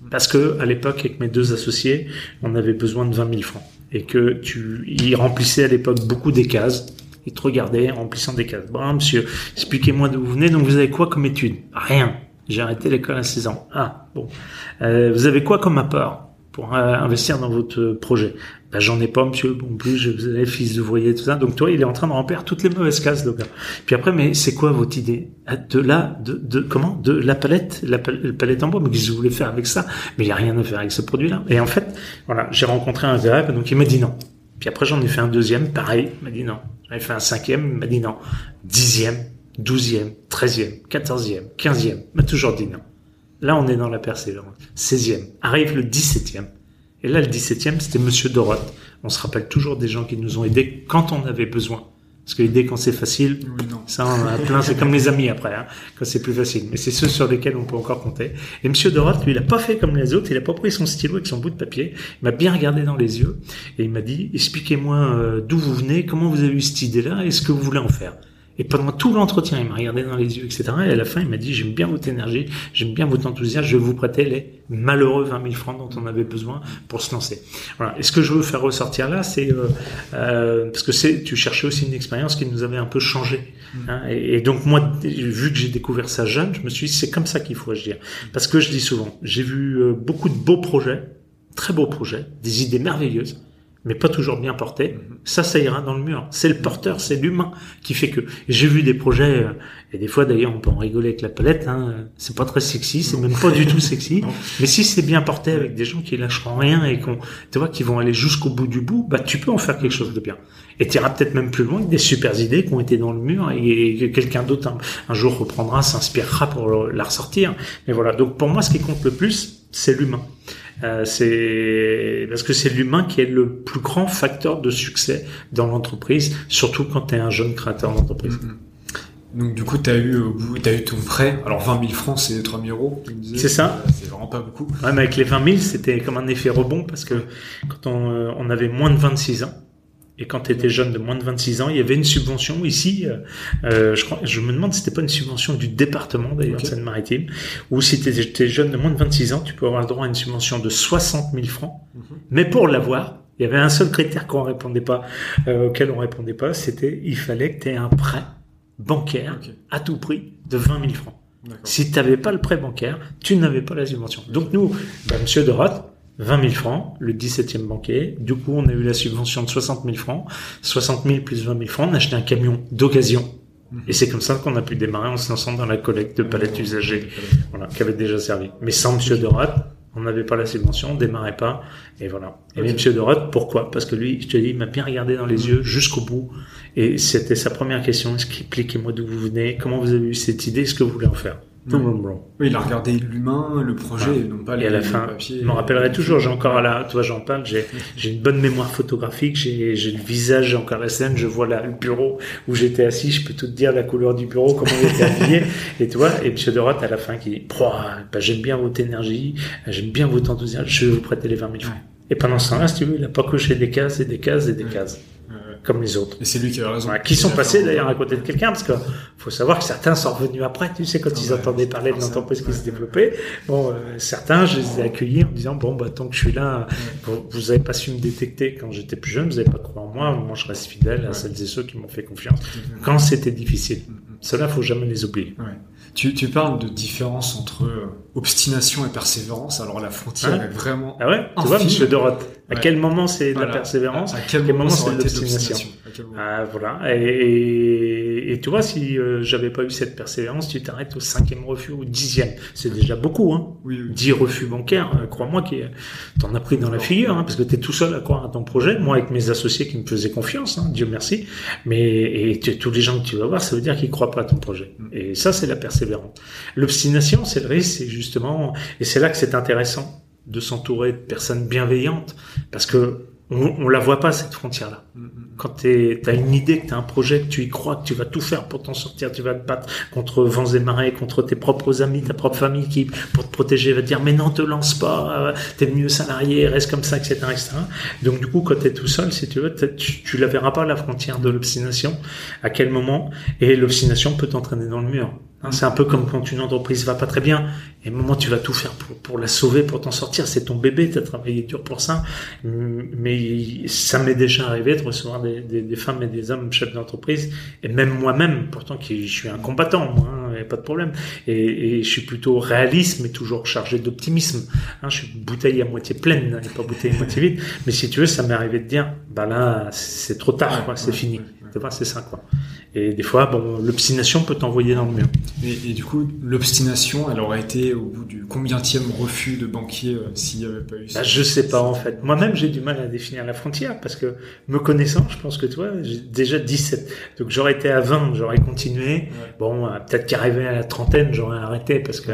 parce que à l'époque, avec mes deux associés, on avait besoin de 20 000 francs, et que tu, ils remplissaient à l'époque beaucoup des cases. Ils te regardaient en remplissant des cases. Bon, monsieur, expliquez-moi d'où vous venez. Donc vous avez quoi comme études Rien. J'ai arrêté l'école à 16 ans. Ah, bon. Euh, vous avez quoi comme apport? Pour investir dans votre projet. Ben, j'en ai pas, monsieur. Bon, plus, vous avez fils d'ouvrier, tout ça. Donc, toi, il est en train de remplir toutes les mauvaises cases, le gars. Puis après, mais c'est quoi votre idée? Ah, De là, de, de comment? De la palette, la palette en bois? Mais qu'est-ce que vous voulez faire avec ça? Mais il y a rien à faire avec ce produit-là. Et en fait, voilà, j'ai rencontré un gars, donc il m'a dit non. Puis après, j'en ai fait un deuxième, pareil, il m'a dit non. J'en ai fait un cinquième, il m'a dit non. Dixième, douzième, treizième, quatorzième, quinzième, il m'a toujours dit non. Là, on est dans la persévérance. 16e. Arrive le 17e. Et là, le 17e, c'était Monsieur Doroth. On se rappelle toujours des gens qui nous ont aidés quand on avait besoin. Parce que l'idée, quand c'est facile, ça, on a plein, c'est comme les amis après, hein, quand c'est plus facile. Mais c'est ceux sur lesquels on peut encore compter. Et Monsieur Doroth, lui, il a pas fait comme les autres, il a pas pris son stylo avec son bout de papier, il m'a bien regardé dans les yeux, et il m'a dit, expliquez-moi euh, d'où vous venez, comment vous avez eu cette idée-là, et ce que vous voulez en faire? Et pendant tout l'entretien, il m'a regardé dans les yeux, etc. Et à la fin, il m'a dit, j'aime bien votre énergie, j'aime bien votre enthousiasme, je vais vous prêter les malheureux 20 000 francs dont on avait besoin pour se lancer. Voilà. Et ce que je veux faire ressortir là, c'est euh, euh, parce que c'est, tu cherchais aussi une expérience qui nous avait un peu changé. Mmh. Hein, et, donc moi, vu que j'ai découvert ça jeune, je me suis dit, c'est comme ça qu'il faut agir. Parce que je dis souvent, j'ai vu euh, beaucoup de beaux projets, très beaux projets, des idées merveilleuses mais pas toujours bien porté, mhm. ça, ça ira dans le mur. C'est le porteur, c'est l'humain qui fait que. J'ai vu des projets, euh, et des fois d'ailleurs on peut en rigoler avec la palette, hein, c'est pas très sexy, c'est même pas du tout sexy, mais si c'est bien porté avec des gens qui lâcheront rien et qu'on, tu vois, qui vont aller jusqu'au bout du bout, bah tu peux en faire quelque chose de bien. Et tu iras peut-être même plus loin avec des super idées qui ont été dans le mur et que quelqu'un d'autre un, jour reprendra, s'inspirera pour la ressortir. Mais voilà, donc pour moi ce qui compte le plus, c'est l'humain. Euh, c'est parce que c'est l'humain qui est le plus grand facteur de succès dans l'entreprise, surtout quand tu es un jeune créateur d'entreprise. Mm-hmm. Donc du coup, tu as eu au bout, as eu ton prêt. Alors 20 000 francs, c'est 3 000 euros. C'est ça. C'est vraiment pas beaucoup. Ouais, mais avec les 20 000, c'était comme un effet rebond parce que quand on, euh, on avait moins de 26 ans, et quand tu étais jeune de moins de 26 ans, il y avait une subvention ici. Euh, euh, je, crois, je me demande si c'était pas une subvention du département d'ailleurs de Seine-Maritime, ou si tu étais jeune de moins de 26 ans, tu peux avoir le droit à une subvention de 60 000 francs. Mhm. Mais pour l'avoir, il y avait un seul critère qu'on répondait pas, euh, auquel on répondait pas, c'était il fallait que tu aies un prêt bancaire à tout prix de 20 000 francs. Si tu n'avais pas le prêt bancaire, tu n'avais pas la subvention. Donc nous, bah, Monsieur Doroth, 20 000 francs, le 17e banquier. Du coup, on a eu la subvention de 60 000 francs. 60 000 plus 20 000 francs, on a acheté un camion d'occasion. Mhm. Et c'est comme ça qu'on a pu démarrer en se lançant dans la collecte de palettes usagées, voilà, qui avait déjà servi. Mais sans Monsieur Dorat, On n'avait pas la subvention, on démarrait pas, et voilà. Et okay. Monsieur Doroth, pourquoi? Parce que lui, je te dis, il m'a bien regardé dans les yeux jusqu'au bout, et c'était sa première question. Expliquez-moi d'où vous venez, comment vous avez eu cette idée, ce que vous voulez en faire. Oui, il a regardé l'humain, le projet, et non pas et les, à la fin, papiers. Je m'en rappellerai toujours, j'ai encore à la, toi j'en parle, j'ai, j'ai une bonne mémoire photographique, j'ai, j'ai le visage, j'ai encore la scène, je vois là, le bureau où j'étais assis, je peux tout te dire la couleur du bureau, comment il était habillé, et toi, et monsieur Doroth à la fin qui dit, bah, j'aime bien votre énergie, j'aime bien votre enthousiasme, je vais vous prêter les 20 000 francs. Et pendant ce temps-là, si tu veux, il a pas coché des cases et des cases et des cases comme les autres. Et c'est lui qui a raison. Ouais, qui sont passés d'ailleurs à côté de quelqu'un, parce que faut savoir que certains sont revenus après, tu sais, quand ils entendaient parler de l'entreprise qui se développait. Bon, euh, certains, je les ai accueillis en disant, bon, bah, tant que je suis là, vous, vous avez pas su me détecter quand j'étais plus jeune, vous avez pas cru en moi, moi je reste fidèle à celles et ceux qui m'ont fait confiance. Quand c'était difficile. Cela, faut jamais les oublier. Ouais. Tu, tu parles de différence entre euh, obstination et persévérance. Alors la frontière Ouais. est vraiment. Ah ouais Tu vois, monsieur Doroth, à Ouais. quel moment c'est de Voilà. la persévérance À, à quel, moment, moment c'est de l'obstination Ah voilà. Et, et, et tu vois, si euh, j'avais pas eu cette persévérance, tu t'arrêtes au cinquième refus ou au dixième. C'est déjà beaucoup, hein. Oui, oui. Dix refus bancaires, euh, crois-moi, qui t'en as pris dans la figure, hein, parce que t'es tout seul à croire à ton projet. Moi, avec mes associés qui me faisaient confiance, hein, Dieu merci. Mais et tous les gens que tu vas voir, ça veut dire qu'ils croient pas à ton projet. Mm. Et ça, c'est la persévérance. L'obstination, c'est le risque, c'est justement, et c'est là que c'est intéressant de s'entourer de personnes bienveillantes, parce que on, on la voit pas cette frontière-là Mm, mm. quand tu as une idée, que tu as un projet, que tu y crois, que tu vas tout faire pour t'en sortir, tu vas te battre contre vents et marées, contre tes propres amis, ta propre famille qui, pour te protéger, va te dire mais non, te lance pas, euh, t'es mieux salarié, reste comme ça, etc. etc. Donc du coup, quand tu es tout seul, si tu veux, t'as- tu, tu la verras pas la frontière de l'obstination, à quel moment, et l'obstination peut t'entraîner dans le mur. Hein, c'est un peu comme quand une entreprise va pas très bien, et un moment tu vas tout faire pour, pour la sauver, pour t'en sortir, c'est ton bébé, tu as travaillé dur pour ça, mais ça m'est déjà arrivé de recevoir des, des, des femmes et des hommes chefs d'entreprise, et même moi-même, pourtant qui je suis un combattant, moi, hein, y a pas de problème, et, et je suis plutôt réaliste, mais toujours chargé d'optimisme. Hein, je suis bouteille à moitié pleine, hein, et pas bouteille à moitié vide, mais si tu veux, ça m'est arrivé de dire, bah là, c'est trop tard, quoi, c'est fini. Tu vois, c'est ça, quoi. Et des fois, bon, l'obstination peut t'envoyer dans le mur. Et, et du coup, l'obstination, elle aurait été au bout du combientième refus de banquier euh, s'il n'y avait pas eu ça? Bah, je sais pas en fait. Moi-même, j'ai du mal à définir la frontière parce que me connaissant, je pense que toi, j'ai déjà 17. Donc j'aurais été à 20, j'aurais continué. Ouais. Bon, euh, peut-être qu'arrivé à la trentaine, j'aurais arrêté parce que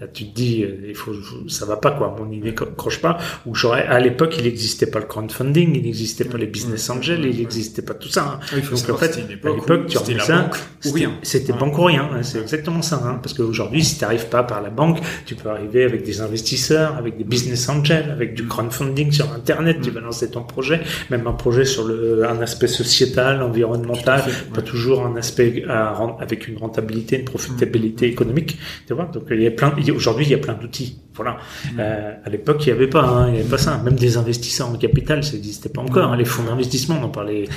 là, tu te dis, euh, il faut, ça va pas quoi, mon idée croche pas. Ou j'aurais, à l'époque, il n'existait pas le crowdfunding, il n'existait pas les business angels, il n'existait pas tout ça. hein. Donc, savoir en fait, à époque l'époque, tu remets ça, C'était- banque ou rien, hein, c'est exactement ça. Hein, parce qu'aujourd'hui, si tu n'arrives pas par la banque, tu peux arriver avec des investisseurs, avec des business angels, avec du crowdfunding sur Internet, tu Mm. vas lancer ton projet, même un projet sur le, un aspect sociétal, environnemental, fait, pas ouais. toujours un aspect à avec une rentabilité, une profitabilité Mm. économique. Tu vois, donc il y a plein. il Aujourd'hui, il y a plein d'outils. Voilà. Mm. Euh, à l'époque, il n'y avait pas, hein, il avait pas ça. Même des investisseurs en capital, ça n'existait pas encore. Mm. hein. Les fonds d'investissement, on en parlait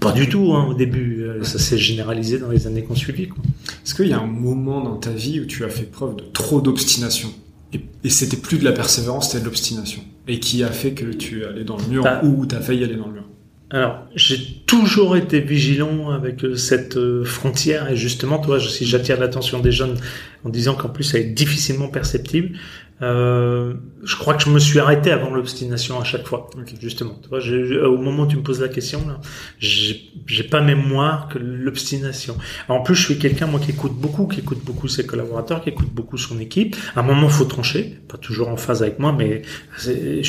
pas du tout hein, au début. Euh, Ça s'est généralisé dans les années qui ont suivi. Quoi. Est-ce qu'il y a un moment dans ta vie où tu as fait preuve de trop d'obstination et, et c'était plus de la persévérance, c'était de l'obstination et qui a fait que tu allé dans le mur ou tu as failli aller dans le mur? Alors, j'ai toujours été vigilant avec euh, cette euh, frontière et justement, toi, si j'attire l'attention des jeunes en disant qu'en plus, elle est difficilement perceptible, euh, je crois que je me suis arrêté avant l'obstination à chaque fois. Ok. Justement, tu vois, j'ai- au moment où tu me poses la question, là, j'ai pas mémoire que l'obstination. En plus, je suis quelqu'un moi qui écoute beaucoup, qui écoute beaucoup ses collaborateurs, qui écoute beaucoup son équipe. À un moment, faut trancher, pas toujours en phase avec moi, mais c'est-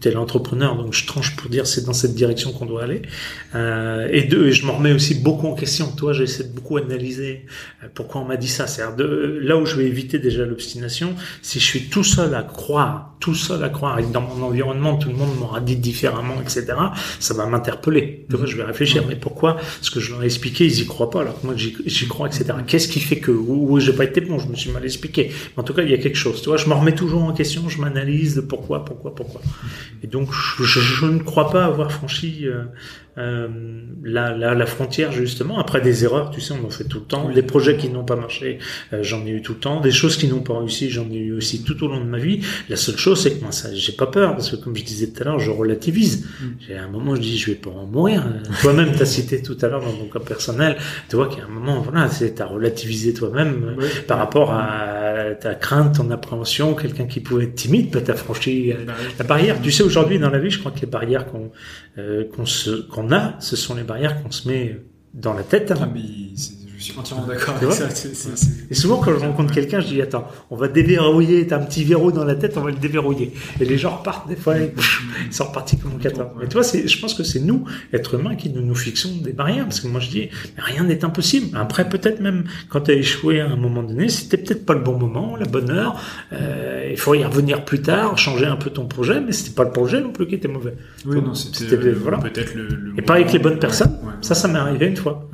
t'es l'entrepreneur, donc je tranche pour dire c'est dans cette direction qu'on doit aller. Euh, et deux, et je me remets aussi beaucoup en question. Toi, j'essaie de beaucoup analyser euh, pourquoi on m'a dit ça. De, là où je vais éviter déjà l'obstination, si je suis tout seul à croire, tout seul à croire, et que dans mon environnement tout le monde m'aura dit différemment, etc. Ça va m'interpeller. Je vais réfléchir, mais pourquoi? Ce que je leur ai expliqué, ils y croient pas, alors que moi j'y crois, etc. Qu'est-ce qui fait que ou, ou j'ai pas été bon, je me suis mal expliqué. Mais en tout cas, il y a quelque chose. Tu vois, je me remets toujours en question, je m'analyse de pourquoi, pourquoi, pourquoi. Et donc, je, je- je ne crois pas avoir franchi euh, euh, la, la, la frontière justement. Après des erreurs, tu sais, on en fait tout le temps. Oui. Des projets qui n'ont pas marché, euh, j'en ai eu tout le temps. Des choses qui n'ont pas réussi, j'en ai eu aussi tout au long de ma vie. La seule chose, c'est que moi, ça, j'ai pas peur parce que comme je disais tout à l'heure, je relativise. Mm. J'ai un moment, je dis, je vais pas en mourir. Toi-même, t'as cité tout à l'heure dans ton cas personnel. Tu vois qu'il y a un moment, voilà, c'est t'as relativisé toi-même euh, Ouais. par rapport à ta, crainte, ton appréhension, quelqu'un qui pouvait être timide, peut-être franchi euh, la barrière. Tu sais, aujourd'hui dans la vie, je crois que les barrières qu'on euh, qu'on se a, ce sont les barrières qu'on se met dans la tête. Ah, je suis entièrement d'accord avec ça. Et souvent, quand je rencontre quelqu'un, je dis attends, on va déverrouiller. T'as un petit verrou dans la tête, on va le déverrouiller. Et les gens repartent des fois, ils sont repartis comme un 14. Mais toi, je pense que c'est nous, êtres humains, qui nous, nous fixons des barrières. Parce que moi, je dis, rien n'est impossible. Après, peut-être même quand tu as échoué à un moment donné, c'était peut-être pas le bon moment, la bonne heure. Euh, il faut y revenir plus tard, changer un peu ton projet, mais c'était pas le projet non plus qui était mauvais. Oui, non, c'était, voilà. peut-être le, le Et pareil avec les bonnes personnes. ça, ça m'est arrivé une fois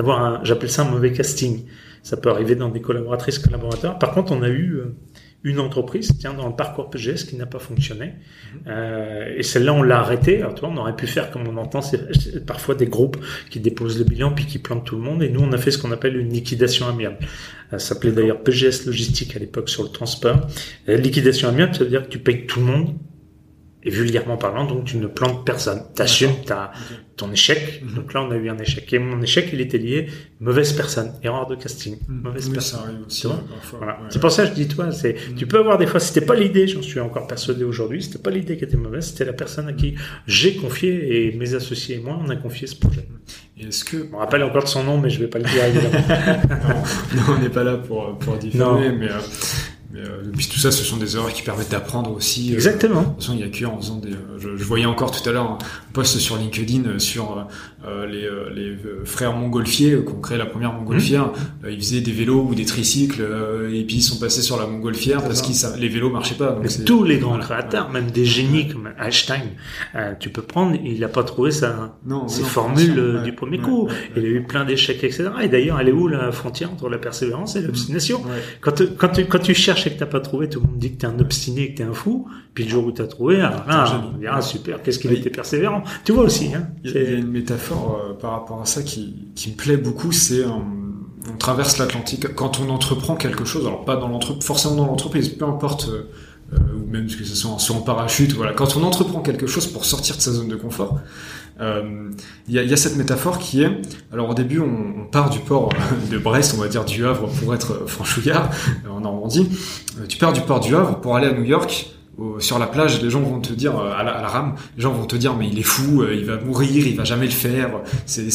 d'avoir un, j'appelle ça un mauvais casting. Ça peut arriver dans des collaboratrices, collaborateurs. Par contre, on a eu euh, une entreprise, tiens, dans le parcours PGS qui n'a pas fonctionné. Mhm. Euh, et celle-là, on l'a arrêté. Alors, toi, on aurait pu faire comme on entend, c'est parfois des groupes qui déposent le bilan puis qui plantent tout le monde. Et nous, on a fait ce qu'on appelle une liquidation amiable. Euh, ça s'appelait d'ailleurs PGS Logistique à l'époque sur le transport. La liquidation amiable, ça veut dire que tu payes tout le monde et vulgairement parlant, donc tu ne plantes personne. T'assumes ta, ton échec. Mhm. Donc là, on a eu un échec. Et mon échec, il était lié mauvaise personne, erreur de casting, mhm. mauvaise personne. aussi, voilà. C'est pour ça que je dis, toi, c'est, mhm. tu peux avoir des fois, c'était pas l'idée, j'en suis encore persuadé aujourd'hui, c'était pas l'idée qui était mauvaise, c'était la personne à qui j'ai confié et mes associés et moi, on a confié ce projet. est-ce que, on rappelle encore de son nom, mais je vais pas le dire évidemment. non, on n'est pas là pour pour diffamer, mais euh, mais euh, puis tout ça, ce sont des erreurs qui permettent d'apprendre aussi. Euh, Exactement. de toute façon, il y a que en faisant des. Euh, je, je, voyais encore tout à l'heure un post sur LinkedIn sur les, les frères montgolfiers qui ont créé la première montgolfière. Mmh. ils faisaient des vélos ou des tricycles et puis ils sont passés sur la montgolfière parce que les vélos marchaient pas. Donc tous les grands créateurs, même des génies comme Einstein, tu peux prendre, il n'a pas trouvé sa, non, ses formules du premier coup. il a eu plein d'échecs, etc. Et d'ailleurs, elle est où la frontière entre la persévérance et l'obstination? Quand, quand, tu, quand tu cherches et que t'as pas trouvé, tout le monde dit que t'es un obstiné, que t'es un fou. Puis le jour où t'as trouvé, ah, ah, on dira, super, qu'est-ce qu'il était persévérant. Tu vois aussi. Hein, il, y a, une métaphore euh, par rapport à ça qui, qui me plaît beaucoup, c'est on traverse l'Atlantique quand on entreprend quelque chose. Alors pas dans l'entreprise, forcément dans l'entreprise, peu importe. Euh, euh, ou même que ce soit en, en parachute, voilà. Quand on entreprend quelque chose pour sortir de sa zone de confort, euh, il y, a, y, a, cette métaphore qui est, alors au début on, on, part du port de Brest, on va dire du Havre pour être franchouillard en Normandie, euh, tu pars du port du Havre pour aller à New York, sur la plage, les gens vont te dire à la, à la, rame, les gens vont te dire mais il est fou, il va mourir, il va jamais le faire, c'est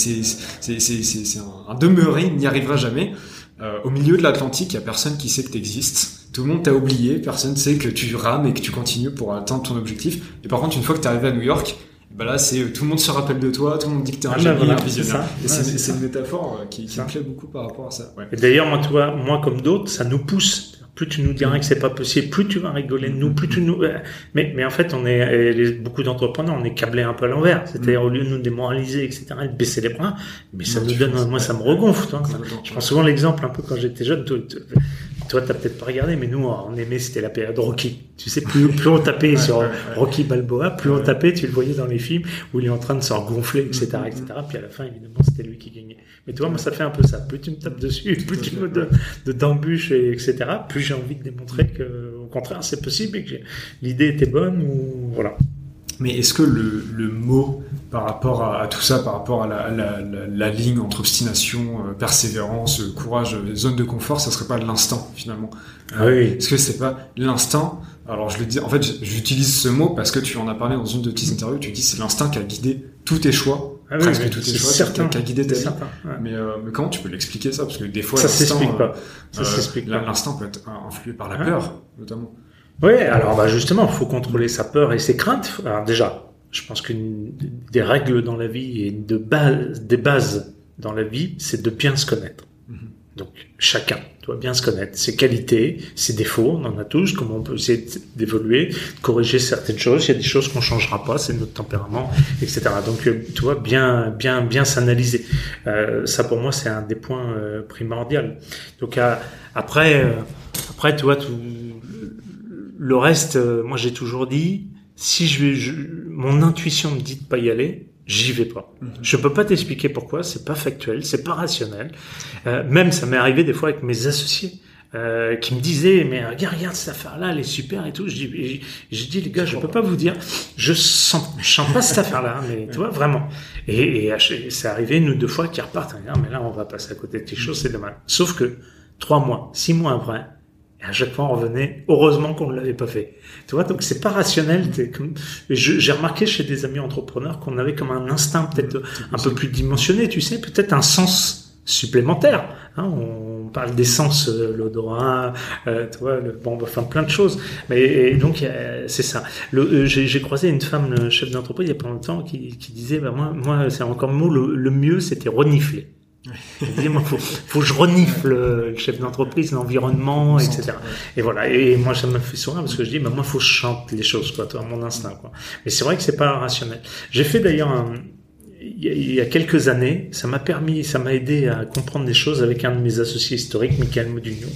un, demeuré, il n'y arrivera jamais. Euh, au milieu de l'Atlantique, il y a personne qui sait que tu existes. Tout le monde t'a oublié, personne sait que tu rames et que tu continues pour atteindre ton objectif. Et par contre, une fois que tu arrivé à New York, bah là, c'est tout le monde se rappelle de toi, tout le monde dit que t'es un ah génie, un visionnaire. c'est une métaphore euh, qui, qui me plaît beaucoup par rapport à ça. Ouais. Et d'ailleurs, moi, toi, moi comme d'autres, ça nous pousse. Plus tu nous diras que c'est pas possible, plus tu vas rigoler de nous, plus tu nous. Euh, mais, mais en fait, on est beaucoup d'entrepreneurs, on est câblés un peu à l'envers. C'est-à-dire au lieu de nous démoraliser, etc., et de baisser les bras, mais ça nous donne, moi, ça me regonfle. Toi. Je prends souvent l'exemple un peu quand j'étais jeune. Toi, t'as peut-être pas regardé, mais nous, on aimait, c'était la période Rocky. Tu sais, plus, plus on tapait sur Rocky Balboa, plus on tapait, tu le voyais dans les films où il est en train de se gonfler, etc., etc. Puis à la fin, évidemment, c'était lui qui gagnait. Mais toi, moi, ça fait un peu ça. Plus tu me tapes dessus, plus tu me donnes de d'embûches, etc., plus j'ai envie de démontrer que, au contraire, c'est possible et que l'idée était bonne ou, voilà. Mais est-ce que le, le, mot par rapport à, à, tout ça, par rapport à la, la, la, la ligne entre obstination, euh, persévérance, courage, euh, zone de confort, ça serait pas l'instant finalement ah oui. Est-ce que c'est pas l'instant Alors je le dis, en fait, j'utilise ce mot parce que tu en as parlé dans une de tes interviews. Tu dis c'est l'instinct qui a guidé tous tes choix, ah oui, presque tous tes choix, certain, qui a guidé ta vie. Ouais. mais, euh, mais comment tu peux l'expliquer ça? Parce que des fois, ça s'explique pas. Ça s'explique. L'instant peut être influé par la peur, notamment. Oui, alors bah justement, il faut contrôler sa peur et ses craintes. Alors déjà, je pense qu'une des règles dans la vie et de base, des bases dans la vie, c'est de bien se connaître. Mm -hmm. Donc chacun doit bien se connaître, ses qualités, ses défauts, on en a tous, comment on peut essayer d'évoluer, corriger certaines choses. Il y a des choses qu'on changera pas, c'est notre tempérament, etc. Donc tu vois, bien, bien, bien s'analyser. Euh, ça pour moi c'est un des points euh, primordiaux. Donc euh, après, euh, après tu vois tout le reste, euh, moi j'ai toujours dit, si je vais, je, mon intuition me dit de pas y aller, j'y vais pas. Mm -hmm. Je peux pas t'expliquer pourquoi, c'est pas factuel, c'est pas rationnel. Euh, même ça m'est arrivé des fois avec mes associés. Euh, qui me disaient mais regarde, regarde cette affaire là elle est super et tout je dis j'ai dit les gars je peux pas vous dire je sens je sens pas cette affaire là mais tu vois vraiment et, et c'est arrivé nous deux fois qui repartent mais là on va passer à côté de quelque chose c'est dommage sauf que trois mois six mois après à chaque fois, on revenait. Heureusement qu'on ne l'avait pas fait. Tu vois, donc c'est pas rationnel. J'ai remarqué chez des amis entrepreneurs qu'on avait comme un instinct peut-être un peu plus dimensionné, tu sais, peut-être un sens supplémentaire. Hein, on parle d'essence, euh, l'odorat, euh, tu vois, le, bon, enfin plein de choses. Mais donc c'est ça. Euh, j'ai croisé une femme, le chef d'entreprise, il y a pas longtemps, qui, qui disait, bah, moi, moi c'est encore le mot, le, mieux, c'était renifler. Il moi, faut, faut que je renifle le chef d'entreprise, l'environnement, etc. Et voilà. Et moi, ça me fait sourire parce que je dis, bah, moi, faut que je chante les choses, quoi, toi, mon instinct, quoi. Mais c'est vrai que c'est pas rationnel. J'ai fait d'ailleurs un, il y a quelques années, ça m'a permis, ça m'a aidé à comprendre des choses avec un de mes associés historiques, Michael Modugno,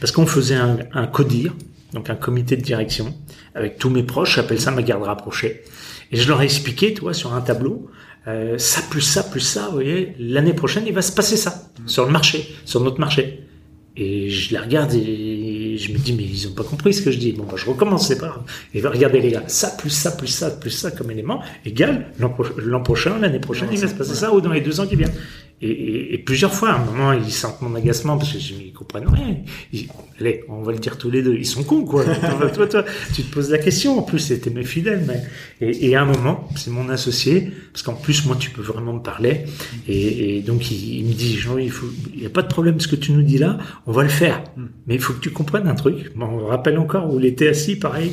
parce qu'on faisait un, un CODIR, donc un comité de direction, avec tous mes proches, j'appelle ça ma garde rapprochée, et je leur ai expliqué, tu vois, sur un tableau, euh, ça plus ça plus ça, vous voyez, l'année prochaine, il va se passer ça, sur le marché, sur notre marché. Et je les regarde et je me dis, mais ils ont pas compris ce que je dis. Bon, bah, je recommence, c'est pas grave. Et regardez les gars, ça, plus ça, plus ça, plus ça comme élément, égale l'an prochain, l'année prochaine, il va se passer ça, ou dans les deux ans qui viennent. Et, et, plusieurs fois, à un moment, ils sentent mon agacement parce que je ils comprennent rien. allez, on va le dire tous les deux, ils sont cons, quoi. toi, toi, tu te poses la question. En plus, c'était mes fidèles, mais et, et à un moment, c'est mon associé, parce qu'en plus, moi, tu peux vraiment me parler. Et, et donc, il, me dit, Jean, il faut, il y a pas de problème, ce que tu nous dis là, on va le faire. Mais il faut que tu comprennes un truc. Bon, on me rappelle encore où il était assis, pareil,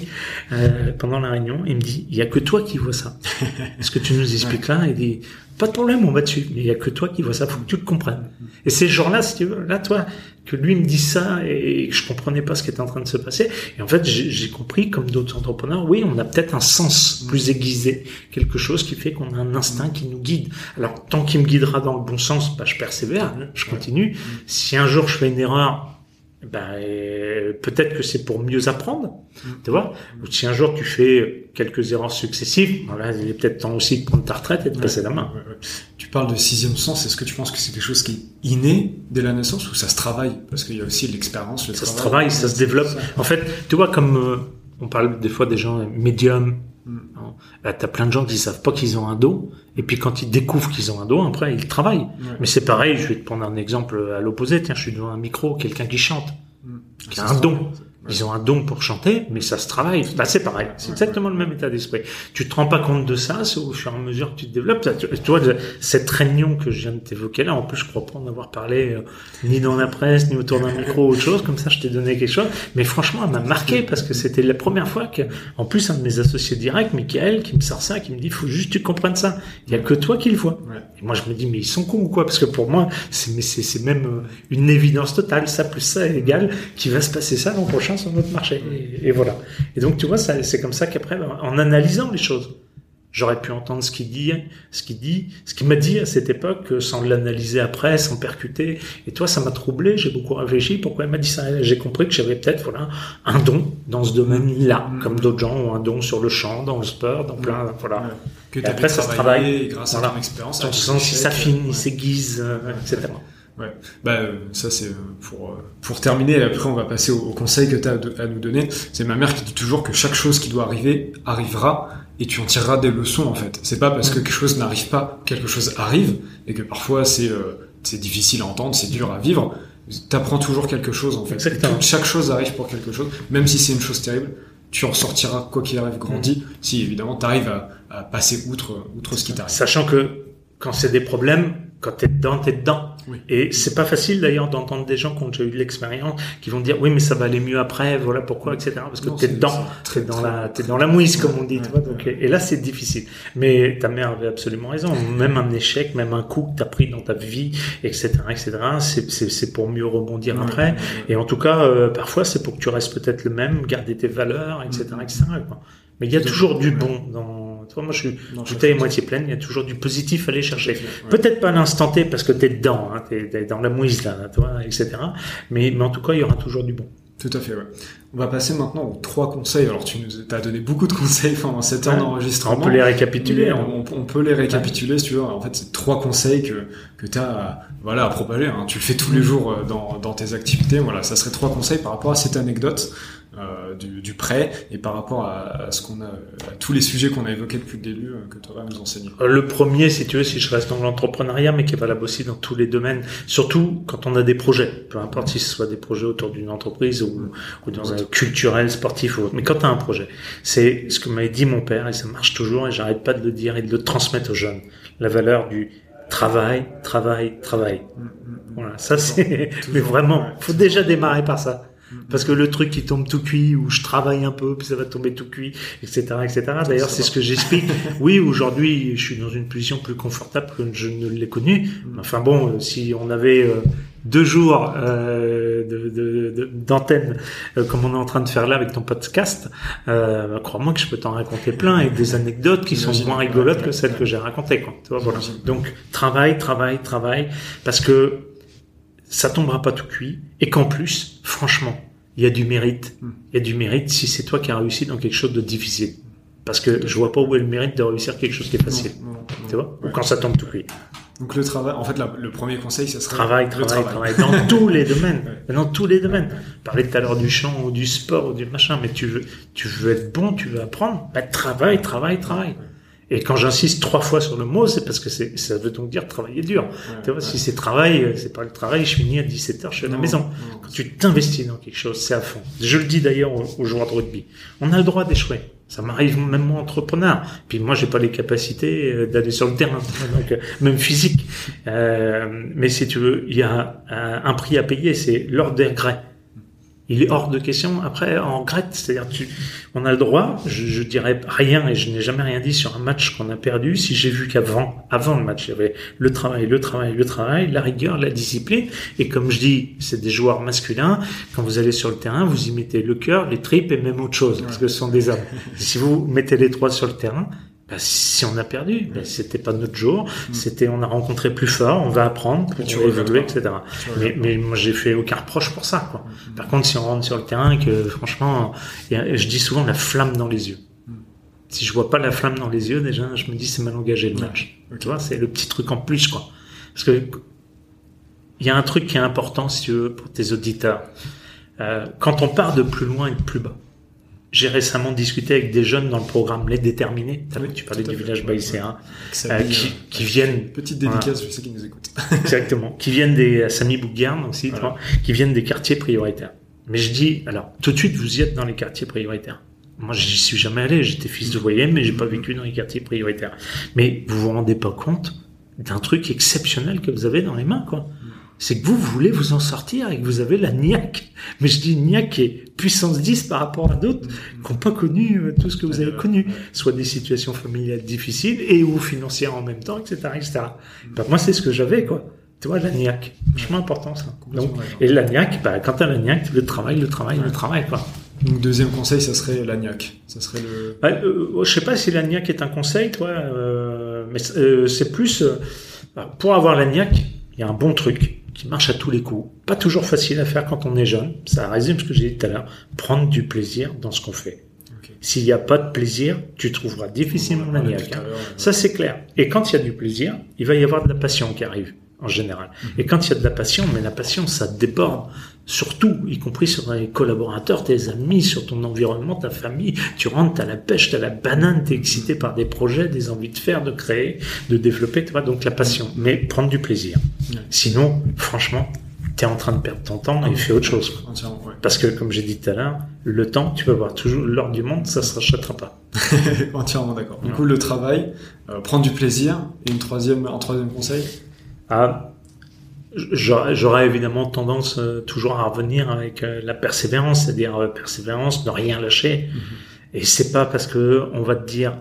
euh, pendant la réunion. Il me dit, il y a que toi qui vois ça. ce que tu nous expliques là, il dit, pas de problème, on va dessus. Mais il y a que toi qui vois ça, faut que tu le comprennes. Et ces jours-là, si tu veux, là, toi, que lui me dit ça et que je comprenais pas ce qui était en train de se passer. Et en fait, j'ai compris, comme d'autres entrepreneurs, oui, on a peut-être un sens plus aiguisé, quelque chose qui fait qu'on a un instinct qui nous guide. Alors, tant qu'il me guidera dans le bon sens, bah, je persévère, hein, je continue. Si un jour je fais une erreur, ben, peut-être que c'est pour mieux apprendre, tu vois. Ou si un jour tu fais quelques erreurs successives, ben il est peut-être temps aussi de prendre ta retraite et de passer la main. tu parles de sixième sens, est-ce que tu penses que c'est quelque chose qui est inné dès la naissance ou ça se travaille? Parce qu'il y a aussi l'expérience, le ça se travaille, ça se développe. En fait, tu vois, comme euh, on parle des fois des gens médiums, mm. hein, bah, t'as plein de gens qui savent pas qu'ils ont un dos, et puis quand ils découvrent qu'ils ont un dos, après ils travaillent. Mais c'est pareil, je vais te prendre un exemple à l'opposé. Tiens, je suis devant un micro, quelqu'un qui chante, mm. qui a un don. Ils ont un don pour chanter, mais ça se travaille. Bah, c'est pareil. C'est exactement le même état d'esprit. Tu te rends pas compte de ça, c'est au fur et à mesure que tu te développes. Tu, vois, cette réunion que je viens de t'évoquer là, en plus, je crois pas en avoir parlé euh, ni dans la presse, ni autour d'un micro ou autre chose. Comme ça, je t'ai donné quelque chose. Mais franchement, elle m'a marqué parce que c'était la première fois que, en plus, un de mes associés directs, Michael, qui me sort ça, qui me dit, faut juste que tu comprennes ça. Il y a que toi qui le vois. Et moi, je me dis, mais ils sont cons ou quoi? Parce que pour moi, c'est, c'est, même euh, une évidence totale. Ça plus ça est égal, qui va se passer ça l'an prochain sur notre marché. Et, voilà. Et donc, tu vois, c'est comme ça qu'après, en analysant les choses, j'aurais pu entendre ce qu'il dit, ce qu'il dit, ce qu'il m'a dit à cette époque, sans l'analyser après, sans percuter. Et toi, ça m'a troublé. J'ai beaucoup réfléchi. Pourquoi il m'a dit ça? J'ai compris que j'avais peut-être voilà un don dans ce domaine-là, mm. comme d'autres gens ont un don sur le chant, dans le sport, dans plein, voilà. Que et après, ça se travaille grâce à ton expérience, ton sens, il s'affine, il s'aiguise, etc. Ouais, bah euh, ça c'est euh, pour euh, pour terminer. Après on va passer au, conseil que tu as à nous donner. C'est ma mère qui dit toujours que chaque chose qui doit arriver arrivera et tu en tireras des leçons en fait. C'est pas parce que quelque chose n'arrive pas, quelque chose arrive et que parfois c'est c'est difficile à entendre, c'est dur à vivre. T'apprends toujours quelque chose en fait. Chaque chose arrive pour quelque chose, même si c'est une chose terrible. Tu en sortiras quoi qu'il arrive grandi, si évidemment tu arrives à, à passer outre outre ce qui t'arrive. Sachant que quand c'est des problèmes, quand t'es dedans, t'es dedans. Et c'est pas facile d'ailleurs d'entendre des gens qui ont déjà eu de l'expérience, qui vont dire oui mais ça va aller mieux après, voilà pourquoi, etc. Parce que t'es dedans, t'es dans la, t'es dans la mouise comme on dit. tu vois, donc, et là c'est difficile. Mais ta mère avait absolument raison. Même un échec, même un coup que t'as pris dans ta vie, etc., etc. C'est, c'est, c'est pour mieux rebondir après. Et en tout cas, euh, parfois c'est pour que tu restes peut-être le même, garder tes valeurs, etc., etc. Mais il y a toujours du bon dans toi, moi, je suis bouteille moitié pleine. Il y a toujours du positif à aller chercher. Peut-être pas à l'instant T parce que t'es dedans, hein, t'es dans la mouise là, toi, etc. Mais, mais en tout cas, il y aura toujours du bon. Tout à fait, ouais. On va passer maintenant aux trois conseils. Alors, tu nous as donné beaucoup de conseils pendant cette heure d'enregistrement. On peut les récapituler. Hein. On, peut les récapituler, si tu veux. En fait, c'est trois conseils que, que tu as, voilà, à propager. Hein. Tu le fais tous les jours euh, dans, dans tes activités. Voilà, ça serait trois conseils par rapport à cette anecdote. Euh, du, du, prêt et par rapport à, ce qu'on a, à tous les sujets qu'on a évoqués depuis le début euh, que tu vas nous enseigner euh, Le premier, si tu veux, si je reste dans l'entrepreneuriat, mais qui est valable aussi dans tous les domaines, surtout quand on a des projets, peu importe si ce soit des projets autour d'une entreprise ou, ou dans un culturel, sportif ou autre, mais quand tu as un projet, c'est ce que m'avait dit mon père et ça marche toujours et j'arrête pas de le dire et de le transmettre aux jeunes, la valeur du travail, travail, travail. Mm, mm, mm. Voilà, ça c'est, mais vraiment, faut déjà démarrer par ça. Parce que le truc qui tombe tout cuit, ou je travaille un peu, puis ça va tomber tout cuit, etc., etc. D'ailleurs, c'est ce que j'explique. oui, aujourd'hui, je suis dans une position plus confortable que je ne l'ai connue. Enfin bon, euh, si on avait euh, deux jours euh, d'antenne de, de, comme on est en train de faire là avec ton podcast, euh, crois-moi que je peux t'en raconter plein et des anecdotes qui sont moins rigolotes que celles que j'ai racontées. Quoi. Tu vois, voilà. Donc travail, travail, travail, parce que ça tombera pas tout cuit et qu'en plus, franchement, il y a du mérite. Hmm. Il y a du mérite si c'est toi qui as réussi dans quelque chose de difficile. Parce que je vois pas où est le mérite de réussir quelque chose qui est facile. tu vois? Ou quand ça tombe tout cuit. Donc le travail, en fait, le premier conseil, ça serait travail, travail, travail, dans tous les domaines, dans tous les domaines. Parler tout à l'heure du chant ou du sport ou du machin, mais tu veux, tu veux être bon, tu veux apprendre, bah, travail, travail, travail. Et quand j'insiste trois fois sur le mot, c'est parce que c'est, ça veut donc dire travailler dur. tu vois, si c'est travail, c'est pas le travail, je finis à 17h, je suis à la maison. quand tu t'investis dans quelque chose, c'est à fond. Je le dis d'ailleurs aux, joueurs de rugby. On a le droit d'échouer. Ça m'arrive même moi entrepreneur. Puis moi, j'ai pas les capacités euh, d'aller sur le terrain, donc euh, même physique. Euh, mais si tu veux, il y a un prix à payer, c'est l'ordre des regrets il est hors de question. Après, en grette, c'est-à-dire, tu, on a le droit. Je, je dirais rien et je n'ai jamais rien dit sur un match qu'on a perdu. Si j'ai vu qu'avant, avant le match, il y avait le travail, le travail, le travail, la rigueur, la discipline. Et comme je dis, c'est des joueurs masculins. Quand vous allez sur le terrain, vous y mettez le cœur, les tripes et même autre chose, parce que ce sont des hommes. si vous mettez les trois sur le terrain, bah, si on a perdu, bah, c'était pas notre jour. Mm. C'était, on a rencontré plus fort, on va apprendre pour évoluer, etc. Mais, mais moi, j'ai fait aucun reproche pour ça. Quoi. Mm. Par contre, si on rentre sur le terrain, que franchement, je dis souvent la flamme dans les yeux. Mm. Si je vois pas la flamme dans les yeux, déjà, je me dis c'est mal engagé le match. Tu vois, c'est le petit truc en plus, quoi. Parce que il y a un truc qui est important, si tu veux, pour tes auditeurs. Euh, quand on part de plus loin et de plus bas, j'ai récemment discuté avec des jeunes dans le programme Les Déterminés. Oui, tu parlais du village baïséen. Euh, qui, qui, viennent. Petite dédicace, je sais qu'ils nous écoutent. Exactement. Qui viennent des Sami Bougarn aussi, toi, qui viennent des quartiers prioritaires. Mais je dis, alors, tout de suite, vous y êtes dans les quartiers prioritaires. Moi, j'y suis jamais allé. J'étais fils de voyer, mais j'ai pas vécu dans les quartiers prioritaires. Mais vous vous rendez pas compte d'un truc exceptionnel que vous avez dans les mains, quoi c'est que vous, voulez vous en sortir et que vous avez la niaque. Mais je dis niaque est puissance 10 par rapport à d'autres qui n'ont pas connu euh, tout ce que vous avez connu. Soit des situations familiales difficiles et ou financières en même temps, etc., etc. Ben, moi, c'est ce que j'avais, quoi. Tu vois, la niaque. Vachement important, ça. Donc, et la niaque, bah, quand t'as la niaque, le travail, le travail, le travail, quoi. Donc, deuxième conseil, ça serait la niaque. Ça serait le... Bah, euh, je sais pas si la niaque est un conseil, toi, euh, mais euh, c'est plus, bah, pour avoir la niaque, il y a un bon truc qui marche à tous les coups. Pas toujours facile à faire quand on est jeune. Ça résume ce que j'ai dit tout à l'heure. Prendre du plaisir dans ce qu'on fait. S'il n'y a pas de plaisir, tu trouveras difficilement la niaque. Hein. Ça, c'est clair. Et quand il y a du plaisir, il va y avoir de la passion qui arrive, en général. Mhm. Et quand il y a de la passion, mais la passion, ça déborde surtout, y compris sur les collaborateurs, tes amis, sur ton environnement, ta famille. Tu rentres, à la pêche, t'as la banane, t'es excité par des projets, des envies de faire, de créer, de développer, tu vois, donc la passion. Mais prendre du plaisir. Sinon, franchement, t'es en train de perdre ton temps et fais autre chose. Parce que, comme j'ai dit tout à l'heure, le temps, tu vas voir toujours l'ordre du monde, ça se rachètera pas. Entièrement d'accord. Du coup, le travail, euh, prendre du plaisir, et une troisième, un troisième conseil? Ah, J'aurais évidemment tendance euh, toujours à revenir avec euh, la persévérance, c'est-à-dire euh, persévérance, ne rien lâcher. Mm-hmm. Et c'est pas parce que on va te dire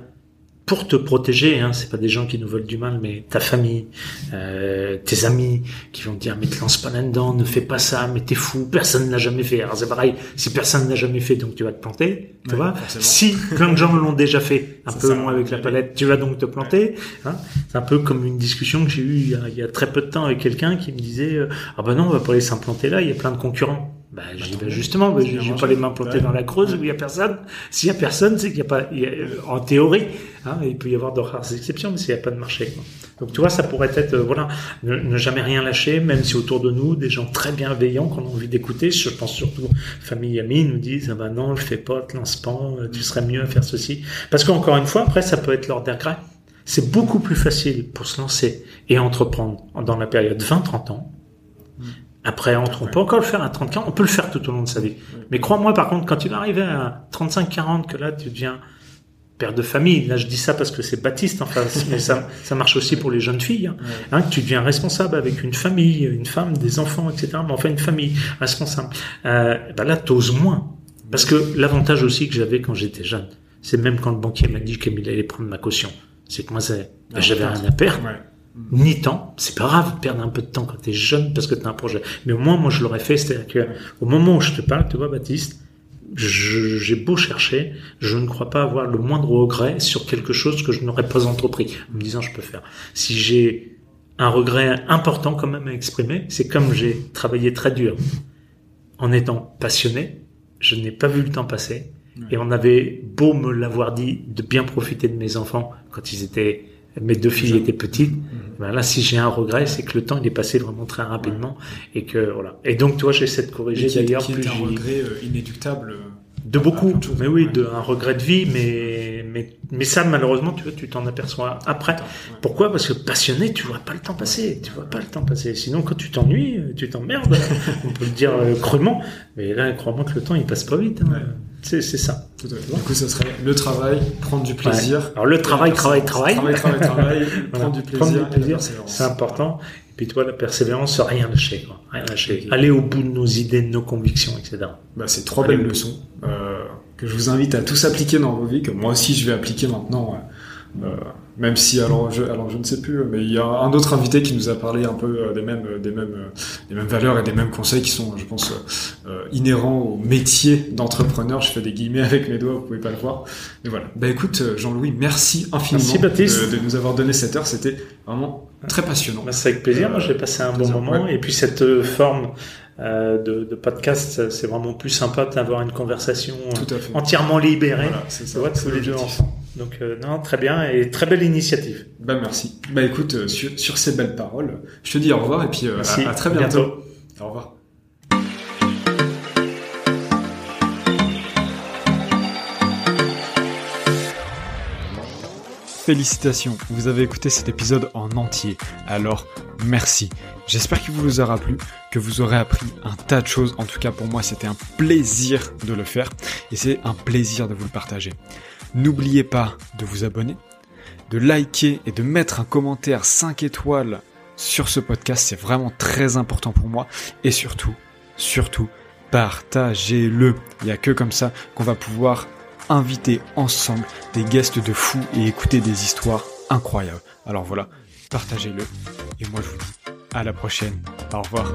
pour te protéger, hein, c'est pas des gens qui nous veulent du mal, mais ta famille, euh, tes amis qui vont te dire mais te lance pas là-dedans, ne fais pas ça, mais t'es fou, personne n'a jamais fait. Alors c'est pareil, si personne n'a jamais fait, donc tu vas te planter, tu vois. Si plein de gens l'ont déjà fait, un peu moins avec la palette, tu vas donc te planter. Hein. C'est un peu comme une discussion que j'ai eue il y, a, il y, a, très peu de temps avec quelqu'un qui me disait euh, ah ben non, on va pas aller s'implanter là, il y a plein de concurrents. Bah, vais justement, mais j'ai j'ai pas les mains plantées dans la creuse où il y a personne. S'il y a personne, c'est qu'il y a pas, y a- euh, en théorie, hein, il peut y avoir de rares exceptions, mais s'il n'y a pas de marché. quoi. Donc tu vois, ça pourrait être, euh, voilà, ne, ne jamais rien lâcher, même si autour de nous, des gens très bienveillants qu'on a envie d'écouter, je pense surtout famille amis, nous disent, ah ben non, le fais pas, te lance pas, euh, tu serais mieux à faire ceci. Parce qu'encore une fois, après, ça peut être l'ordre des regrets. C'est beaucoup plus facile pour se lancer et entreprendre dans la période 20-30 ans. Après, entre, on peut encore le faire à 30 ans, on peut le faire tout au long de sa vie. Mais crois-moi, par contre, quand tu vas arriver à 35-40, que là, tu deviens père de famille, là, je dis ça parce que c'est Baptiste, enfin, mais ça, ça marche aussi pour les jeunes filles, hein, hein, que tu deviens responsable avec une famille, une femme, des enfants, etc., mais enfin, une famille responsable. Euh, ben là, t'oses moins. Parce que l'avantage aussi que j'avais quand j'étais jeune, c'est même quand le banquier m'a dit qu'il allait prendre ma caution, c'est que moi, ben, j'avais rien à perdre Ouais. Ni temps. C'est pas grave de perdre un peu de temps quand t'es jeune parce que t'as un projet. Mais au moins, moi, je l'aurais fait. C'est-à-dire que au moment où je te parle, tu vois, Baptiste, j'ai beau chercher, je ne crois pas avoir le moindre regret sur quelque chose que je n'aurais pas entrepris, en me disant je peux faire. Si j'ai un regret important quand même à exprimer, c'est comme j'ai travaillé très dur en étant passionné, je n'ai pas vu le temps passer. Et on avait beau me l'avoir dit de bien profiter de mes enfants quand ils étaient, mes deux filles étaient petites. Ben là, si j'ai un regret, c'est que le temps il est passé vraiment très rapidement et que voilà. Et donc, toi, j'essaie de corriger d'ailleurs qui est plus un regret euh, inéluctable. euh, de beaucoup, mais oui, ouais. de un regret de vie, mais mais mais ça malheureusement, tu vois, tu t'en aperçois après. ouais. Pourquoi? Parce que passionné, tu vois pas le temps passer, tu vois pas le temps passer. Sinon, quand tu t'ennuies, tu t'emmerdes. On peut le dire euh, crûment, mais là, crois-moi que le temps il passe pas vite. hein. C'est ça. Tout à fait. Du coup, ça serait le travail, prendre du plaisir. Ouais. Alors le travail, travail, travail. Travail, travail, travail, prendre du plaisir. C'est important. Et puis toi, la persévérance, rien lâcher, quoi. Rien lâcher. Ok. Aller au bout de nos idées, de nos convictions, etc. Bah, c'est trois Allez. belles leçons euh, que je vous invite à tous appliquer dans vos vies, que moi aussi je vais appliquer maintenant. euh, même si alors je, alors je ne sais plus, mais il y a un autre invité qui nous a parlé un peu euh, des mêmes des mêmes euh, des mêmes valeurs et des mêmes conseils qui sont, je pense, euh, euh, inhérents au métier d'entrepreneur. Je fais des guillemets avec mes doigts, vous pouvez pas le voir. Mais voilà. Bah écoute, euh, Jean-Louis, merci infiniment Merci, de, de nous avoir donné cette heure. C'était vraiment très passionnant. Bah, c'est avec plaisir. Moi, Euh, j'ai passé un bon plaisir, moment. ouais. Et puis cette euh, forme euh, de, de podcast, c'est vraiment plus sympa d'avoir une conversation euh, Tout à fait. entièrement libérée. Voilà, ça. vois, tous les deux ensemble. Donc euh, non, très bien et très belle initiative. Bah merci. Bah écoute, euh, sur, sur ces belles paroles, je te dis au revoir et puis euh, à, à très bientôt. bientôt. Au revoir. Félicitations, vous avez écouté cet épisode en entier. Alors, merci. J'espère qu'il vous aura plu, que vous aurez appris un tas de choses. En tout cas, pour moi, c'était un plaisir de le faire et c'est un plaisir de vous le partager. N'oubliez pas de vous abonner, de liker et de mettre un commentaire 5 étoiles sur ce podcast. C'est vraiment très important pour moi. Et surtout, surtout, partagez-le. Il n'y a que comme ça qu'on va pouvoir inviter ensemble des guests de fous et écouter des histoires incroyables. Alors voilà, partagez-le. Et moi je vous dis à la prochaine. Au revoir.